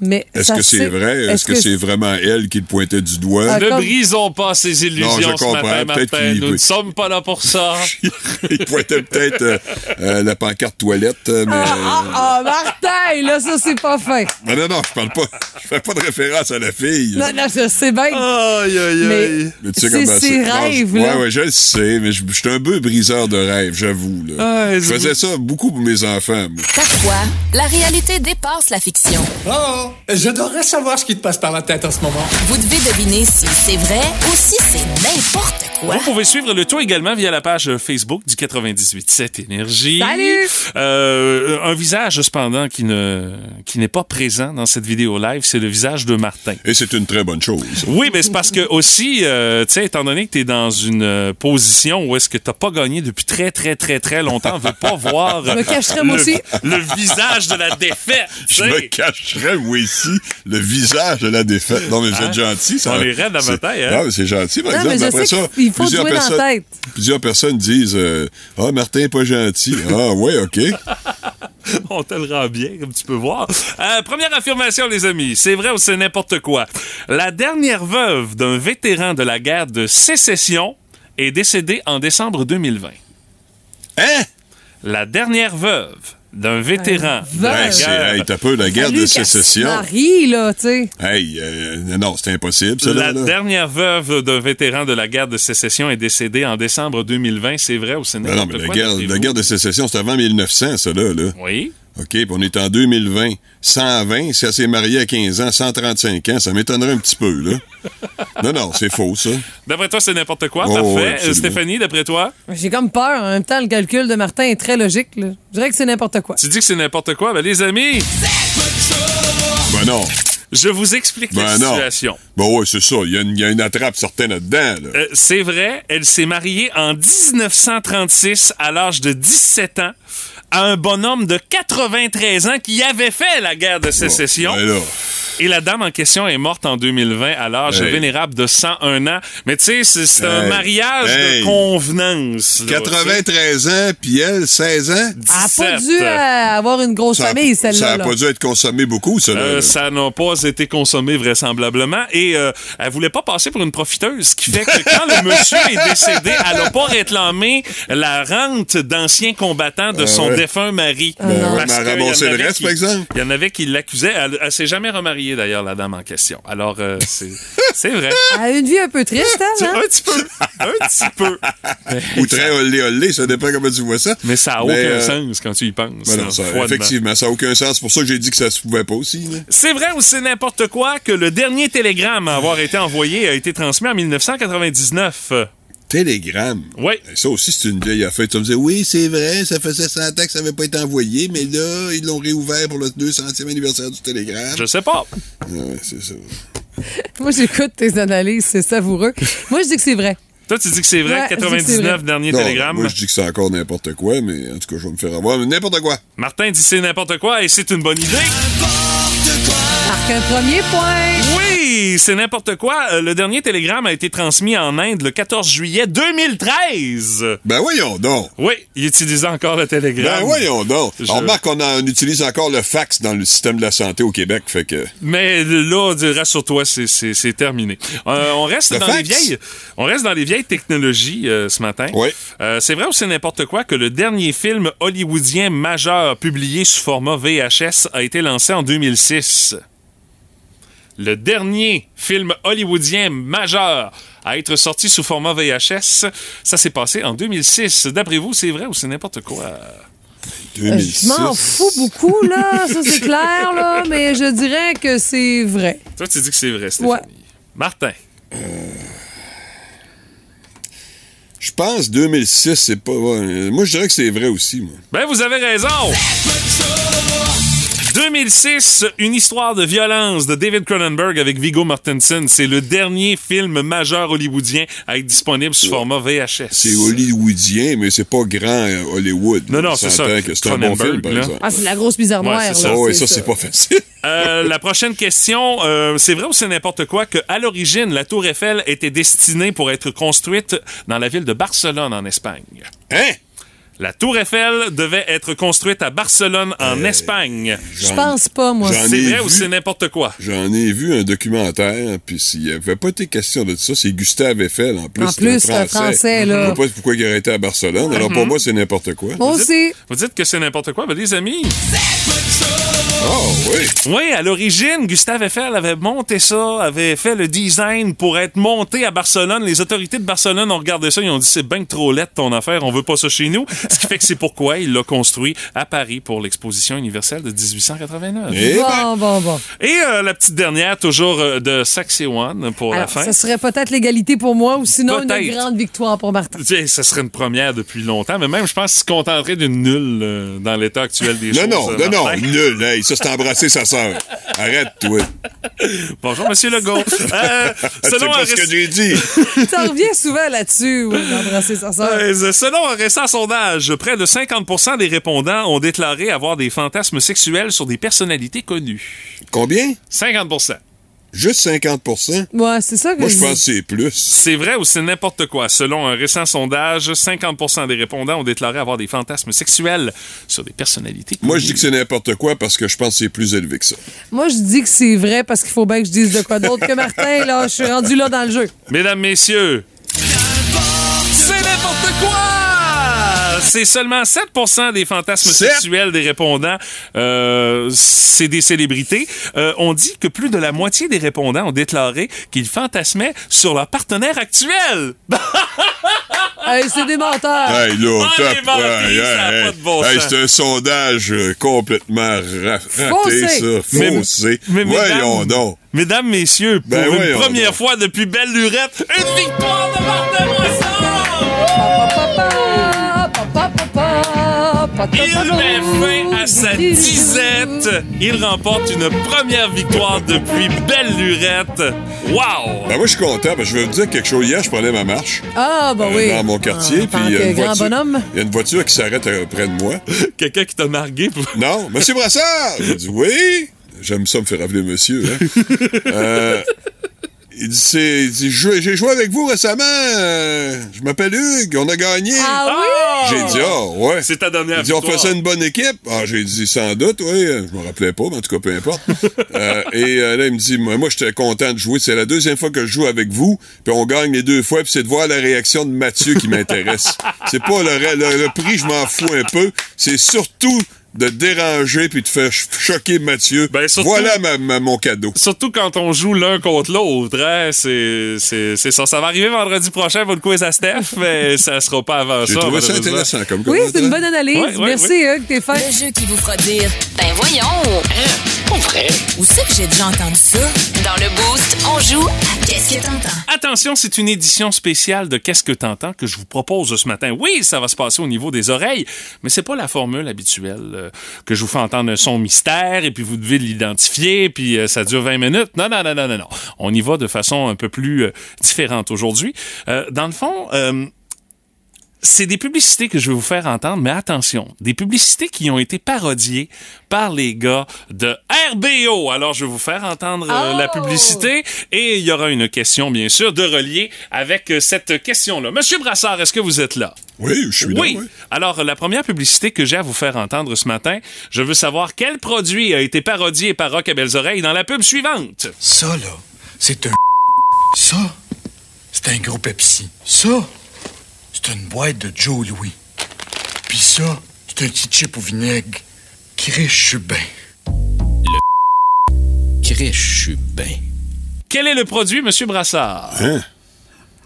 Mais Est-ce que c'est vrai? Est-ce que, c'est vraiment elle qui le pointait du doigt? Ah, Ne comme- brisons pas ces illusions Non, je ce comprends. matin, Peut-être qu'il- Nous ne sommes pas là pour ça. Il pointait peut-être euh, euh, la pancarte toilette, euh, mais... Ah, ah, Martin, là, ça, c'est pas fin. Non, non, non, je parle pas. Je fais pas de référence à la fille. Non, non, je sais bien. Aïe, aïe, Mais- aïe. Mais tu sais C'est comment ses Non, je- rêves, Ouais, là. ouais, je le sais, mais je je suis un peu briseur de rêves, j'avoue. là. Ah, je faisais ça beaucoup pour mes enfants. moi. Parfois, la réalité dépasse la fiction. Oh, j'adorerais savoir ce qui te passe par la tête en ce moment. Vous devez deviner si c'est vrai ou si c'est n'importe quoi. Vous pouvez suivre le tout également via la page Facebook du 98.7 Énergie. Salut! Euh, un visage, cependant, qui ne qui n'est pas présent dans cette vidéo live, c'est le visage de Martin. Et c'est une très bonne chose. Oui, mais c'est parce que aussi, euh, tu sais, étant donné que tu es dans une euh, position où est-ce que t'as pas gagné depuis très, très, très, très longtemps, on veut pas voir Je me cacherais, moi le, aussi. le visage de la défaite. tu Je me cacherais, moi, ici, le visage de la défaite. Non, mais vous Hein? êtes gentil. Ça, On les raide la c'est- bataille, hein? Non, mais c'est gentil, par Non, exemple. mais Après ça, qu'il faut plusieurs jouer dans la personnes, tête. plusieurs personnes disent euh, Ah, Martin est pas gentil. Ah, ouais, OK. On te le rend bien, comme tu peux voir. Euh, première affirmation, les amis. C'est vrai ou c'est n'importe quoi? La dernière veuve d'un vétéran de la guerre de sécession est décédée en décembre 2020. Hein? La dernière veuve d'un vétéran de la Ben, c'est, guerre... hey, t'as peu la guerre de Salut, sécession. marie, là, tu sais. Hey, euh, non, c'est impossible, ça, La là. là. dernière veuve d'un vétéran de la guerre de sécession est décédée en décembre 2020. C'est vrai ou c'est Ben non, n'importe mais la quoi? guerre, la guerre de sécession, c'est avant 1900, ça, là. là. Oui. OK, puis on est en 2020. 120, si elle s'est mariée à 15 ans, 135 ans, ça m'étonnerait un petit peu, là. non, non, c'est faux, ça. D'après toi, c'est n'importe quoi. Oh, Parfait. ouais, Euh. Stéphanie, d'après toi? J'ai comme peur. En même temps, le calcul de Martin est très logique. là. Je dirais que c'est n'importe quoi. Tu dis que c'est n'importe quoi? Ben, les amis, Ben non. Je vous explique la Ben non. situation. Ben ouais, c'est ça. Il y, a une- il y a une attrape certaine là-dedans. Là. Euh, c'est vrai, elle s'est mariée en 1936 à l'âge de 17 ans à un bonhomme de 93 ans qui avait fait la guerre de sécession. ben là. Et la dame en question est morte en 2020 à l'âge Hey. vénérable de 101 ans. Mais tu sais, c'est un Hey. mariage Hey. de convenance. là, 93 ans, puis elle, 16 ans? Elle n'a pas 17. dû euh, avoir une grosse Ça a- famille, Ça celle-là. n'a là. pas dû être consommé beaucoup, ça. là, Euh, ça n'a pas été consommé vraisemblablement et euh, elle voulait pas passer pour une profiteuse, ce qui fait que quand le monsieur est décédé, elle a pas réclamé la rente d'ancien combattant de Ah son ouais. Défunt mari. Ben Parce elle a ramassé le reste, qui- par exemple. Il y en avait qui l'accusaient. Elle, elle s'est jamais remariée d'ailleurs, la dame en question. Alors euh, c'est vrai. Elle a une vie un peu triste, elle, hein? Un petit peu, un petit peu. Ou très olé olé, ça dépend comment tu vois ça. Mais ça a Mais, aucun euh, sens quand tu y penses. Ben non, ça- effectivement, ça n'a aucun sens. C'est pour ça que j'ai dit que ça se pouvait pas aussi. C'est vrai ou c'est n'importe quoi que le dernier télégramme à avoir été envoyé a été transmis en 1999? Télégramme. Oui. Ça aussi, c'est une vieille affaire. Tu me disais, oui, c'est vrai, ça faisait 100 ans que ça n'avait pas été envoyé, mais là, ils l'ont réouvert pour le 200e anniversaire du Télégramme. Je sais pas. Ouais, c'est ça. Moi, j'écoute tes analyses, c'est savoureux. Moi, je dis que c'est vrai. Toi, tu dis que c'est vrai, Ouais, je dis que c'est 99 vrai. dernier Non, télégramme. Moi, je dis que c'est encore n'importe quoi, mais en tout cas, je vais me faire avoir. mais N'importe quoi. Martin dit c'est n'importe quoi et c'est une bonne idée. Marque un premier point. Oui, c'est n'importe quoi. Euh, Le dernier télégramme a été transmis en Inde le 14 juillet 2013. Ben voyons donc. Oui, il utilisait encore le télégramme. Ben voyons donc. Je- On remarque qu'on en utilise encore le fax dans le système de la santé au Québec, fait que... Mais là, rassure-toi, c'est- c'est c'est terminé. Euh, on reste Le dans fax? les vieilles, on reste dans les vieilles technologies euh, ce matin. Oui. Euh, c'est vrai ou c'est n'importe quoi que le dernier film hollywoodien majeur publié sous format VHS a été lancé en 2006. Le dernier film hollywoodien majeur à être sorti sous format VHS, ça s'est passé en 2006. D'après vous, c'est vrai ou c'est n'importe quoi? Euh, Je m'en fous beaucoup, là. Ça, c'est clair, là. Mais je dirais que c'est vrai. Toi, tu dis que c'est vrai, Stéphanie. Ouais. Martin. Je pense 2006, c'est pas... moi, je dirais que c'est vrai aussi, moi. Ben, vous avez raison! 2006, une histoire de violence de David Cronenberg avec Viggo Mortensen. C'est le dernier film majeur hollywoodien à être disponible sous format VHS. C'est hollywoodien, mais c'est pas grand euh, Hollywood. Non, non, On c'est ça. c'est un bon Cronenberg, film, par là. exemple. Ah, c'est la grosse bizarre Ouais, noire, c'est là. ça. Oh, et ça, c'est pas facile. Euh, la prochaine question, euh, c'est vrai ou c'est n'importe quoi que à l'origine, la Tour Eiffel était destinée pour être construite dans la ville de Barcelone en Espagne? Hein? La Tour Eiffel devait être construite à Barcelone en Espagne. Je pense pas, moi. J'en C'est ai vrai ou vu. c'est n'importe quoi? J'en ai vu un documentaire, puis s'il n'y avait pas été question de ça, c'est Gustave Eiffel, en plus. En c'est plus, un Français, là. Je sais pas pourquoi il aurait été à Barcelone. Alors, Mhm. pour moi, c'est n'importe quoi. Moi aussi. Vous dites que c'est n'importe quoi, ben, les amis. Oh, oui. Oui, à l'origine, Gustave Eiffel avait monté ça, avait fait le design pour être monté à Barcelone. Les autorités de Barcelone ont regardé ça, ils ont dit c'est bien trop laid ton affaire, on veut pas ça chez nous. Ce qui fait que c'est pourquoi il l'a construit à Paris pour l'exposition universelle de 1889. Eh ben, Bon, bon, bon. Et euh, la petite dernière, toujours euh, de Saxy One pour la fin. ça serait peut-être l'égalité pour moi ou sinon une grande victoire pour Martin. Sais, Ça serait une première depuis longtemps, mais même je pense qu'il se contenterait d'une nulle euh, dans l'état actuel des non, choses. non, euh, non, non, Martin. nul. Hey, ça, c'est embrasser sa sœur. Arrête, toi. Bonjour, Monsieur Legault. Euh, C'est selon pas ce que j'ai dit. Ça revient souvent là-dessus, oui, d'embrasser sa sœur. Euh, Selon un récent sondage, près de 50 des répondants ont déclaré avoir des fantasmes sexuels sur des personnalités connues. Combien? 50 Juste 50 Ouais, c'est ça que Moi, je pense que c'est plus. C'est vrai ou c'est n'importe quoi? Selon un récent sondage, 50 des répondants ont déclaré avoir des fantasmes sexuels sur des personnalités connues. Moi, je dis que c'est n'importe quoi parce que je pense que c'est plus élevé que ça. Moi, je dis que c'est vrai parce qu'il faut bien que je dise de quoi d'autre que Martin, là. Je suis rendu là dans le jeu. Mesdames, messieurs, C'est seulement 7% des fantasmes Sept? sexuels des répondants, euh, c'est des célébrités. Euh, on dit que plus de la moitié des répondants ont déclaré qu'ils fantasmaient sur leur partenaire actuel. Hey, c'est des menteurs. Hey, là, Ah, top. les menteries, ça a pas de bon Hey, sens. c'est un sondage euh, complètement ra- raté, Faussé. ça. Mais- Faussé. mais Voyons mesdames- donc. Mesdames, messieurs, pour Ben une voyons première donc. fois depuis belle lurette, une victoire de Martin Moisson! Il met fin à sa disette. Il remporte une première victoire depuis belle lurette. Wow! Ben moi, je suis content, parce que je vais vous dire quelque chose. Hier, je prenais ma marche. Ah, bah euh, oui. Dans mon quartier. En puis tant il y a une grand voiture- bonhomme. Il y a une voiture qui s'arrête euh, près de moi. Quelqu'un qui t'a nargué pour... Non, Monsieur Brassard! J'ai dit oui. J'aime ça me faire appeler monsieur, hein. Euh, il dit, c'est, il dit, Jou- j'ai joué avec vous récemment. euh, je m'appelle Hugues, on a gagné. Ah oui? J'ai dit, ah, ouais. C'est ta dernière Il dit, on faisait une bonne équipe. Ah, j'ai dit, sans doute, oui. euh, Je me rappelais pas, mais en tout cas, peu importe. Euh, et euh, là, il me dit, moi, moi, j'étais content de jouer. C'est la deuxième fois que je joue avec vous. Puis on gagne les deux fois. Puis c'est de voir la réaction de Mathieu qui m'intéresse. c'est pas le, le, le prix, je m'en fous un peu. C'est surtout de déranger puis de faire ch- choquer Mathieu. Ben, surtout- Voilà ma- ma- mon cadeau. Surtout quand on joue l'un contre l'autre, hein, c'est, c'est, c'est ça. Ça va arriver vendredi prochain pour le quiz à Steph, mais ça sera pas avant ça. trouvé ça intéressant comme Oui, c'est une bonne analyse. Ouais, ouais, Merci, Hugues, t'es fin. Le jeu qui vous fera dire Ben voyons! Pas vrai? Où c'est que j'ai déjà entendu ça? Dans le Boost, on joue à Qu'est-ce que t'entends? Attention, c'est une édition spéciale de Qu'est-ce que t'entends que je vous propose ce matin. Oui, ça va se passer au niveau des oreilles, mais c'est pas la formule habituelle que je vous fais entendre un son mystère et puis vous devez l'identifier puis euh, ça dure 20 minutes. Non, non, non, non, non, non. On y va de façon un peu plus euh, différente aujourd'hui. Euh, dans le fond, c'est des publicités que je vais vous faire entendre, mais attention, des publicités qui ont été parodiées par les gars de RBO. Alors, je vais vous faire entendre euh, Oh! la publicité et il y aura une question, bien sûr, de relier avec euh, cette question-là. Monsieur Brassard, est-ce que vous êtes là? Oui, je suis là. Oui. oui. Alors, la première publicité que j'ai à vous faire entendre ce matin, je veux savoir quel produit a été parodié par Rock à Belles Oreilles dans la pub suivante. Ça, là, c'est un. Ça, c'est un gros Pepsi. Ça, c'est une boîte de Joe Louis. Puis ça, c'est un petit chip au vinaigre. Je je suis bien. Quel est le produit, Monsieur Brassard? Hein?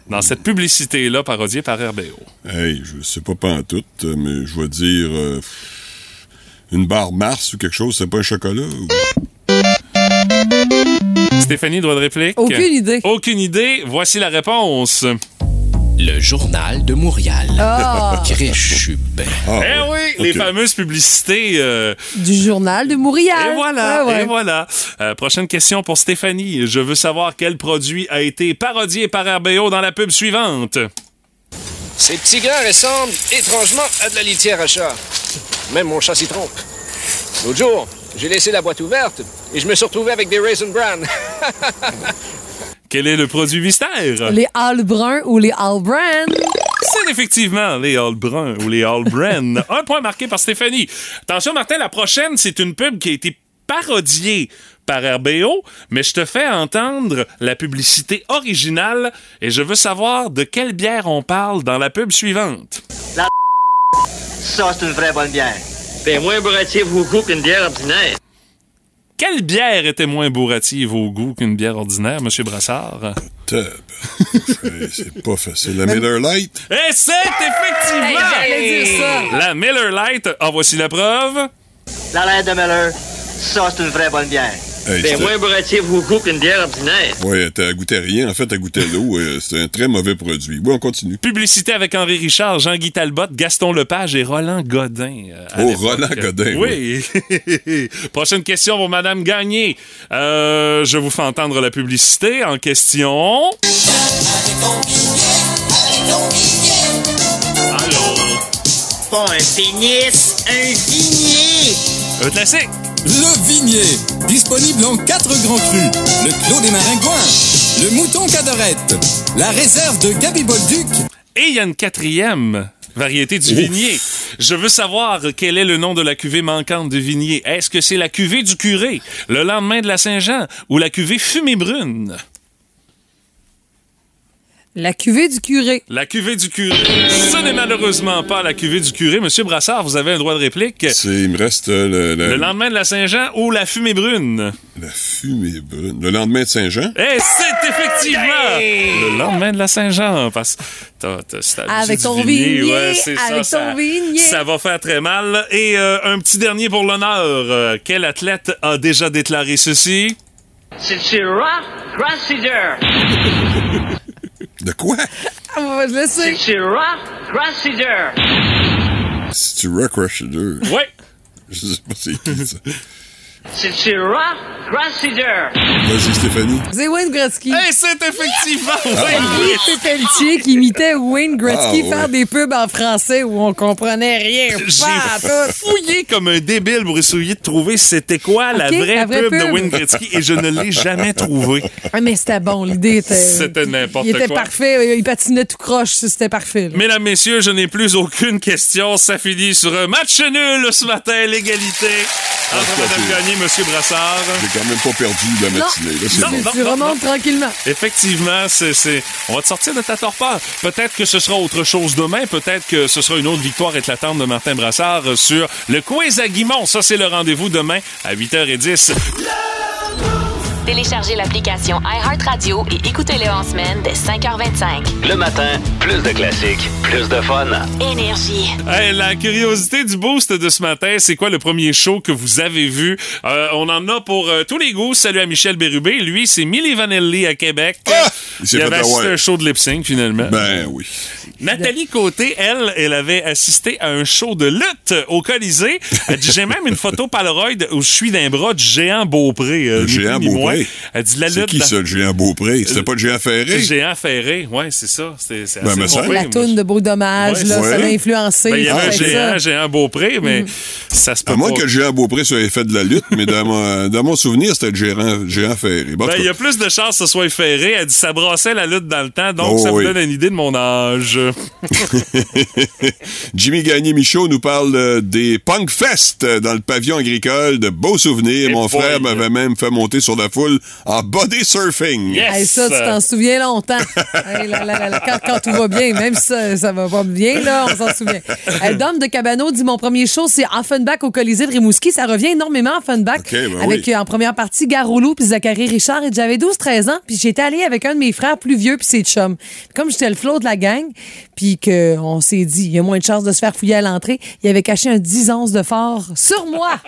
Dans cette publicité-là, parodiée par RBO. Hey, je sais pas pas en tout, euh, mais je vais dire euh, une barre Mars ou quelque chose, c'est pas un chocolat? ou- Stéphanie, droit de réplique? Aucune idée. Aucune idée. Voici la réponse. Le journal de Montréal. Ah. Ah, eh oui, les fameuses publicités. euh, Du journal de Montréal. et voilà, Ouais, ouais. et voilà. Euh, prochaine question pour Stéphanie. Je veux savoir quel produit a été parodié par RBO dans la pub suivante. Ces petits gars ressemblent étrangement à de la litière à chat. Même mon chat s'y trompe. L'autre jour, j'ai laissé la boîte ouverte et je me suis retrouvé avec des Raisin Bran. Quel est le produit mystère? Les All Bruns ou les All Brand? C'est effectivement les All Bruns ou les All Bren. Un point marqué par Stéphanie. Attention, Martin, la prochaine, c'est une pub qui a été parodiée par RBO, mais je te fais entendre la publicité originale et je veux savoir de quelle bière on parle dans la pub suivante. Ça, c'est une vraie bonne bière. Ben, moins bourrative au goût qu'une bière ordinaire. Quelle bière était moins bourrative au goût qu'une bière ordinaire, Monsieur Brassard? Hey, c'est pas facile. La Miller Lite? Et c'est effectivement Hey, dire ça. la Miller Lite. En voici la preuve. La lettre de Miller, ça, c'est une vraie bonne bière. Hey, ben, moins bourrative au goût qu'une bière ordinaire. Ouais, t'as goûté rien. En fait, t'as goûté l'eau. euh, C'est un très mauvais produit. Oui, on continue. Publicité avec Henri Richard, Jean-Guy Talbot, Gaston Lepage et Roland Godin. euh, Oh. Roland Godin, Oui. Prochaine question pour Madame Gagné. Euh, je vous fais entendre la publicité en question. Allô? Pas un pénis, un vignier. Un classique. Le Vignier, disponible en quatre grands crus. Le Clos des Maringouins, le Mouton Cadorette, la réserve de Gabi Bolduc. Et il y a une quatrième variété du Ouf. vignier. Je veux savoir quel est le nom de la cuvée manquante du vignier. Est-ce que c'est la cuvée du curé, le lendemain de la Saint-Jean ou la cuvée fumée brune? La cuvée du curé. La cuvée du curé. Ce n'est malheureusement pas la cuvée du curé. Monsieur Brassard, vous avez un droit de réplique. C'est, il me reste euh, le, le- Le lendemain de la Saint-Jean ou la fumée brune? la fumée brune. Le lendemain de Saint-Jean? Et c'est effectivement le lendemain de la Saint-Jean. Parce Avec ton vignier, ouais, c'est avec ça, ton ça, vignier. Ça va faire très mal. Et euh, un petit dernier pour l'honneur. Euh, quel athlète a déjà déclaré ceci? C'est Rock Grassider. De quoi? Ah, moi, je le sais. C'est Rock Grassider. C'est-tu Rock Rusher? Ouais. Je sais pas c'est qui, ça. C'est Consider. Vas-y, Stéphanie. C'est Wayne Gretzky. Hey, c'est effectivement Ah, Wayne oui. C'est Pelletier qui imitait Wayne Gretzky Ah, ouais. faire des pubs en français où on comprenait rien. J'ai fouillé comme un débile pour essayer de trouver c'était quoi la, vraie la vraie pub, de pub. Wayne Gretzky et je ne l'ai jamais trouvée. Ah, mais c'était bon, l'idée était. C'était n'importe Il était quoi. parfait, il patinait tout croche, c'était parfait. là. Mesdames, messieurs, je n'ai plus aucune question. Ça finit sur un match nul ce matin, l'égalité. Entre Mme Gagné M. Brassard. J'ai quand même pas perdu la matinée. Là, Non, bon. non, Tu remontes tranquillement. Effectivement, c'est, c'est- on va te sortir de ta torpeur. Peut-être que ce sera autre chose demain. Peut-être que ce sera une autre victoire éclatante de Martin Brassard sur le quiz à Guimont. Ça, c'est le rendez-vous demain à 8h10. Téléchargez l'application iHeartRadio et écoutez-le en semaine dès 5h25. Le matin, plus de classiques, plus de fun. Énergie. Hey, la curiosité du boost de ce matin, c'est quoi le premier show que vous avez vu? Euh, on en a pour euh, tous les goûts. Salut à Michel Bérubé. Lui, c'est Milli Vanelli à Québec. Il s'est Il fait avait assisté à un show de lip sync finalement. Ben oui. Nathalie Côté, elle, elle avait assisté à un show de lutte au Colisée. Elle dit, j'ai même une photo Polaroid où je suis d'un bras du géant Beaupré. euh, Le géant moins. Elle dit, la C'est lutte... qui dans- ça, le géant Beaupré? C'était pas le géant Ferré? Le géant ferré, ouais, c'est ça. C'est, c'est Ben. La toune de Beau Dommage, Ouais, là, ça l'a influencé. Ben, il y avait un c'est géant, ça. géant Beaupré, mais ça se peut À moins pas. que le géant Beaupré soit fait de la lutte, mais dans mon, dans mon souvenir, c'était le géant, géant Ferré. Bon, Ben, il y a plus de chances que ce soit ferré. Elle dit ça brassait la lutte dans le temps, donc Oh, ça vous oui. donne une idée de mon âge. Jimmy Gagné-Michaud nous parle des Punk Fest dans le pavillon agricole. De beaux souvenirs. Mon frère m'avait même fait monter sur la foule en body surfing. Yes! Hey, ça, tu t'en souviens longtemps. Hey, là, là, là, là, quand, quand tout va bien, même si ça, ça va pas bien, là, on s'en souvient. Euh, Dom de Cabano dit Mon premier show, c'est Offenbach au Colisée de Rimouski. Ça revient énormément, Offenbach. OK, ben avec oui. euh, en première partie Garoulou puis Zachary Richard. Et j'avais 12-13 ans, puis j'étais allée avec un de mes frères plus vieux puis ses chums. Comme j'étais le flot de la gang, puis qu'on s'est dit Il y a moins de chances de se faire fouiller à l'entrée, il avait caché un 10 onces de fort sur moi.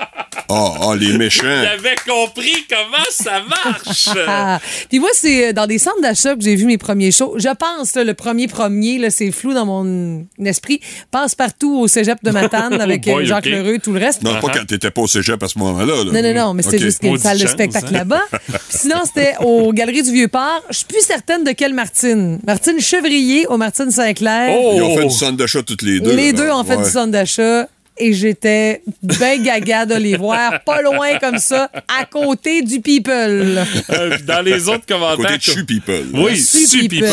Oh, oh, les méchants. J'avais compris comment ça marche. Ah. Puis moi, c'est euh, dans des centres d'achat que j'ai vu mes premiers shows. Je pense, là, le premier premier, là, c'est flou dans mon esprit. Passe partout au cégep de Matane avec Oh euh, boy, Jacques ok. Leroux, tout le reste. Non, pas quand t'étais pas au cégep à ce moment-là. là. Non, non, non, mais c'était juste qu'il y a une salle de spectacle hein. là-bas. Puis Sinon, c'était aux Galeries du Vieux-Port. Je suis plus certaine de quelle Martine. Martine Chevrier ou Martine Saint-Clair. Oh! Ils ont fait du centre d'achat toutes les deux. Les là. deux ont fait Ouais. du centre d'achat. Et j'étais ben gaga de les voir, pas loin comme ça, à côté du people. Euh, dans les autres À commentaires. côté de Chu People. Oui, Su people.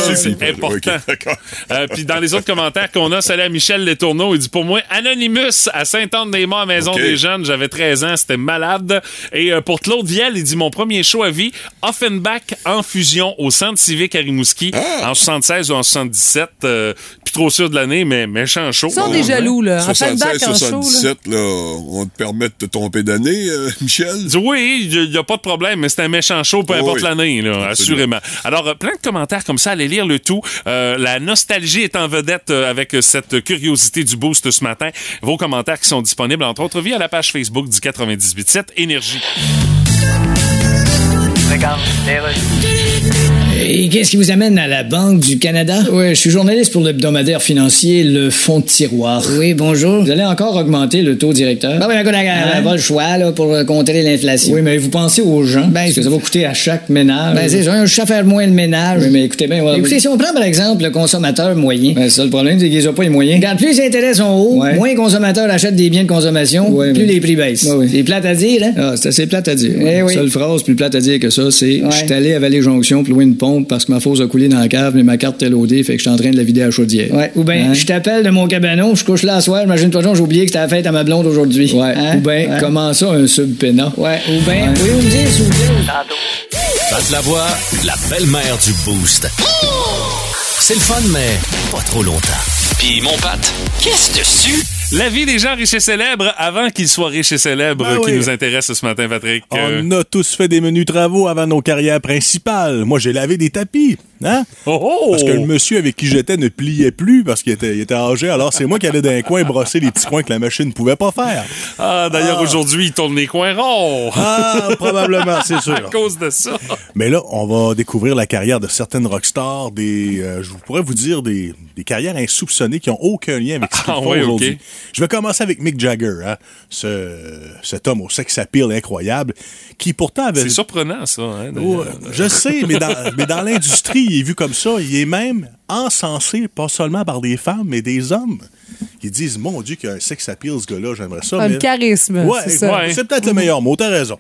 important. Euh, puis dans les autres commentaires qu'on a, salut à Michel Letourneau, il dit pour moi Anonymous à Saint-Anne-des-Monts à Maison des Jeunes, j'avais 13 ans, c'était malade. Et euh, pour Claude Vielle, il dit mon premier show à vie, Offenbach en fusion au Centre civique à Rimouski Ah! en 76 ou en 77, euh, puis trop sûr de l'année, mais méchant show. Ils sont des jaloux, là. En fait, 76, bac en show, là. 77, là, on te permet de te tromper d'année, euh, Michel? Oui, il n'y a pas de problème, mais c'est un méchant show, peu Oh importe oui. l'année, là, assurément. Alors, euh, plein de commentaires comme ça, allez lire le tout. Euh, la nostalgie est en vedette avec cette curiosité du boost ce matin. Vos commentaires qui sont disponibles, entre autres, via la page Facebook du 98.7 Énergie. Regarde, Et qu'est-ce qui vous amène à la Banque du Canada? Oui, je suis journaliste pour l'hebdomadaire financier Le Fonds de tiroir. Oui, bonjour. Vous allez encore augmenter le taux directeur? Ben oui, on n'a pas le choix là, pour contrer l'inflation. Oui, mais vous pensez aux gens? Ben, que ça va coûter à chaque ménage. Ben, c'est ça, un chat faire moins le ménage. Oui, mais écoutez bien, Écoutez, si on prend par exemple le consommateur moyen. Ben, ça, le problème, c'est qu'ils n'ont pas les moyens. Regarde, plus les intérêts sont hauts, moins les consommateurs achètent des biens de consommation, plus les prix baissent. C'est plate à dire, hein? Ah, c'est assez plate à dire. Eh Seule phrase plus plate à dire que ça, c'est je suis allé à Vallée-Jonction pour louer une pompe parce que ma fosse a coulé dans la cave, mais ma carte était loadée, fait que je suis en train de la vider à la chaudière. Ouais. Ou bien, Hein? je t'appelle de mon cabanon, je couche là à soir, imagine toi j'ai oublié que c'était la fête à ma blonde aujourd'hui. Ouais. Ou bien, comment ça, un sub-pénat? Ouais. Ou bien, oui, vous me dire, s'il vous plaît. Passe la voix, la belle-mère du Boost. C'est le fun, mais pas trop longtemps. Puis mon pâte, qu'est-ce dessus? La vie des gens riches et célèbres avant qu'ils soient riches et célèbres Ben qui oui. nous intéresse ce matin, Patrick. Euh, On a tous fait des menus travaux avant nos carrières principales. Moi, j'ai lavé des tapis. Hein? Oh, Parce que le monsieur avec qui j'étais ne pliait plus parce qu'il était, il était âgé. Alors, c'est moi qui allais dans un coin brosser les petits coins que la machine ne pouvait pas faire. Ah, d'ailleurs, Ah. aujourd'hui, il tourne les coins ronds. Ah, probablement, c'est sûr. à cause de ça. Mais là, on va découvrir la carrière de certaines rockstars, des, euh, je pourrais vous dire des, des carrières insoupçonnées qui ont aucun lien avec ce Ah ouais, aujourd'hui. Je vais commencer avec Mick Jagger, hein, ce, cet homme au sex appeal incroyable, qui pourtant avait... C'est surprenant, ça. Hein, je sais, mais dans, mais dans l'industrie, il est vu comme ça. Il est même encensé, pas seulement par des femmes, mais des hommes. Qui disent, mon Dieu, qu'il y a un sex appeal, ce gars-là, j'aimerais ça. Un mais- charisme, Ouais, c'est ça. ouais, c'est peut-être le meilleur mot, t'as raison.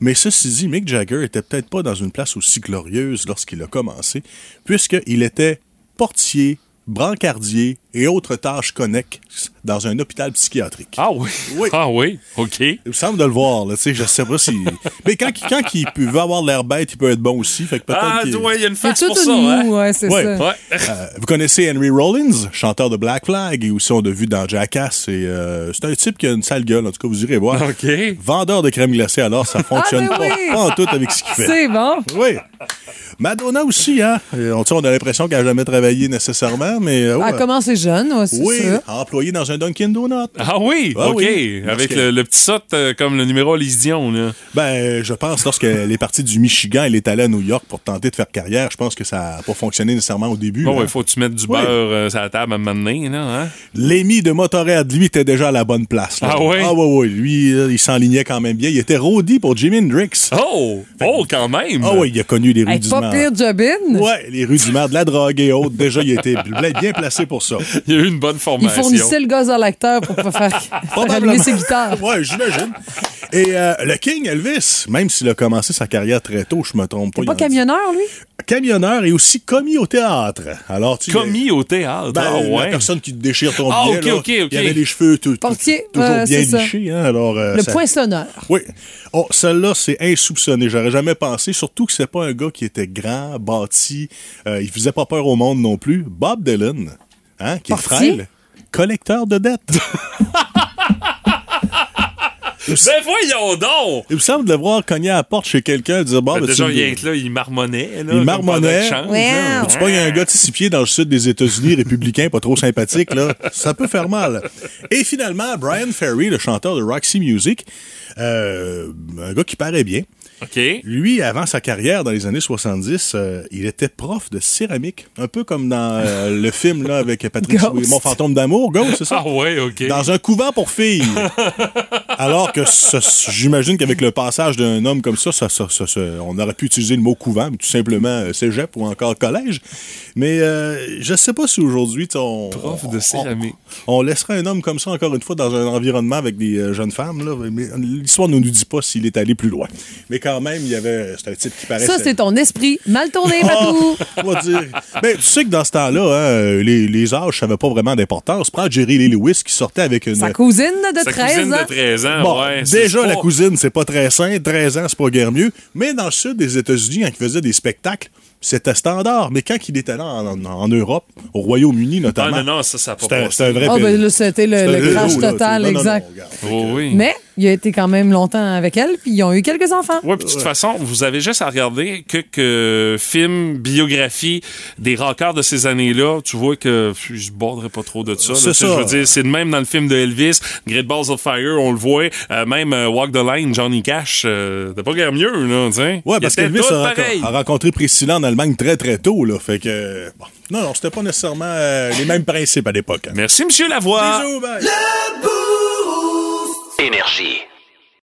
Mais ceci dit, Mick Jagger était peut-être pas dans une place aussi glorieuse lorsqu'il a commencé, puisqu'il était portier, brancardier et autres tâches connexes dans un hôpital psychiatrique. Ah oui? Ah oui? OK. Il me semble de le voir, là, tu sais, je sais pas si... Mais quand, quand il peut, veut avoir l'air bête, il peut être bon aussi, fait que peut-être Ah, ouais, il y a une face tout pour ça, hein? ouais, c'est Ouais. ça. Ouais. Euh, vous connaissez Henry Rollins, chanteur de Black Flag, et aussi on l'a vu dans Jackass. Et, euh, c'est un type qui a une sale gueule, en tout cas, vous irez voir. OK. Vendeur de crème glacée, alors ça fonctionne Ah, mais pas, oui! pas en tout avec ce qu'il fait. C'est bon. Oui. Madonna aussi, hein. On, tu sais, on a l'impression qu'elle n'a jamais travaillé nécessairement, mais. euh, Elle a commencé jeune, c'est Oui, ça. employé dans un Dunkin' Donut. Ah oui? Ah OK. oui. Avec le, le petit saut euh, comme le numéro à Lise Dion, là. Ben, je pense, lorsqu'elle est partie du Michigan, elle est allée à New York pour tenter de faire carrière. Je pense que ça n'a pas fonctionné nécessairement au début. Bon, il faut que tu mettes du Oui. beurre euh, sur la table à un moment donné, là, hein? L'émis de Motorhead, lui, était déjà à la bonne place. là. Ah oui? Ah oui, oui. Lui, il s'enlignait quand même bien. Il était roadie pour Jimi Hendrix. Oh! Oh, quand même! Ah oui, il a connu les rues du pas Mans. pire jobine. Ouais, les rues du Mans, de la drogue et autres. Déjà, il était bien placé pour ça. Il y a eu une bonne Il formation. fournissait le gaz à l'acteur pour pas faire, faire allumer ses guitares. Ouais, j'imagine. Et euh, le King Elvis, même s'il a commencé sa carrière très tôt, je me trompe pas. Pas il en dit- camionneur, lui? Camionneur et aussi commis au théâtre. Alors, tu Commis au théâtre. Ben, ah la ouais. personne qui te déchire ton Ah, billet, ok, là, ok, ok. il avait les cheveux tout- tout- Portier, toujours ouais, bien c'est ça. lichés. Hein, alors, euh, Le ça- poinçonneur. Oui. Oh, celle-là, c'est insoupçonné. J'aurais jamais pensé. Surtout que c'est pas un gars qui était grand, bâti. Euh, il faisait pas peur au monde non plus. Bob Dylan, hein, qui est frêle, collecteur de dettes. Ben voyons donc! il me semble de le voir cogner à la porte chez quelqu'un et dire Bon, Ben, ben, déjà, tu rien que là, il marmonnait. Là, Il marmonnait. pendant le chant, là. Tu pognes un gars de six pieds dans le sud des États-Unis, républicain, pas trop sympathique, là, ça peut faire mal. Et finalement, Brian Ferry, le chanteur de Roxy Music, euh, un gars qui paraît bien. Lui, avant sa carrière dans les années 70, euh, il était prof de céramique. Un peu comme dans euh, le film là, avec Patrick. Swayze, Mon fantôme d'amour, Ghost, c'est ça? Ah ouais, OK. Dans un couvent pour filles. Alors que j'imagine qu'avec le passage d'un homme comme ça, ça, ça- ça- ça- on aurait pu utiliser le mot couvent, mais tout simplement euh, cégep ou encore collège. Mais euh, je sais pas si aujourd'hui, on, Prof de céramique. on, on laisserait un homme comme ça encore une fois dans un environnement avec des jeunes femmes. Là, mais l'histoire ne nous dit pas s'il est allé plus loin. Mais quand même, il y avait, c'était un type qui paraissait. Ça, c'est ton esprit mal tourné, Patou. Ah, on va dire. Mais tu sais que dans ce temps-là, hein, les, les âges, ça n'avait pas vraiment d'importance. Prends Jerry Lee Lewis qui sortait avec une. Sa cousine de Sa 13 cousine ans. de 13 ans, Bon, ouais. c'est déjà, pas- la cousine, c'est pas très sain. 13 ans, c'est pas guère mieux. Mais dans le sud des États-Unis, quand il faisait des spectacles, c'était standard. Mais quand il était là en, en- en Europe, au Royaume-Uni Ah notamment, non, non, ça, ça n'a pas c'était un vrai Ah, péril. ben là, c'était le, crash là, total. Non, non, non, exact. regarde. Oh oui. Mais il a été quand même longtemps avec elle, puis ils ont eu quelques enfants. Ouais, puis de toute façon, vous avez juste à regarder que, que film, biographie des rockers de ces années-là, tu vois que je borderai pas trop de ça. là. Ça. Je veux dire, c'est de même dans le film de Elvis, Great Balls of Fire, on le voit. Euh, même euh, Walk the Line, Johnny Cash, euh, t'as pas guère mieux, là, tu Il parce qu'Elvis a, rencontré Priscilla en Allemagne très très tôt, là. Fait que. bon. Non, non, c'était pas nécessairement euh, les mêmes principes à l'époque. hein. Merci, Monsieur Lavoie. Bisous, bye. Énergie.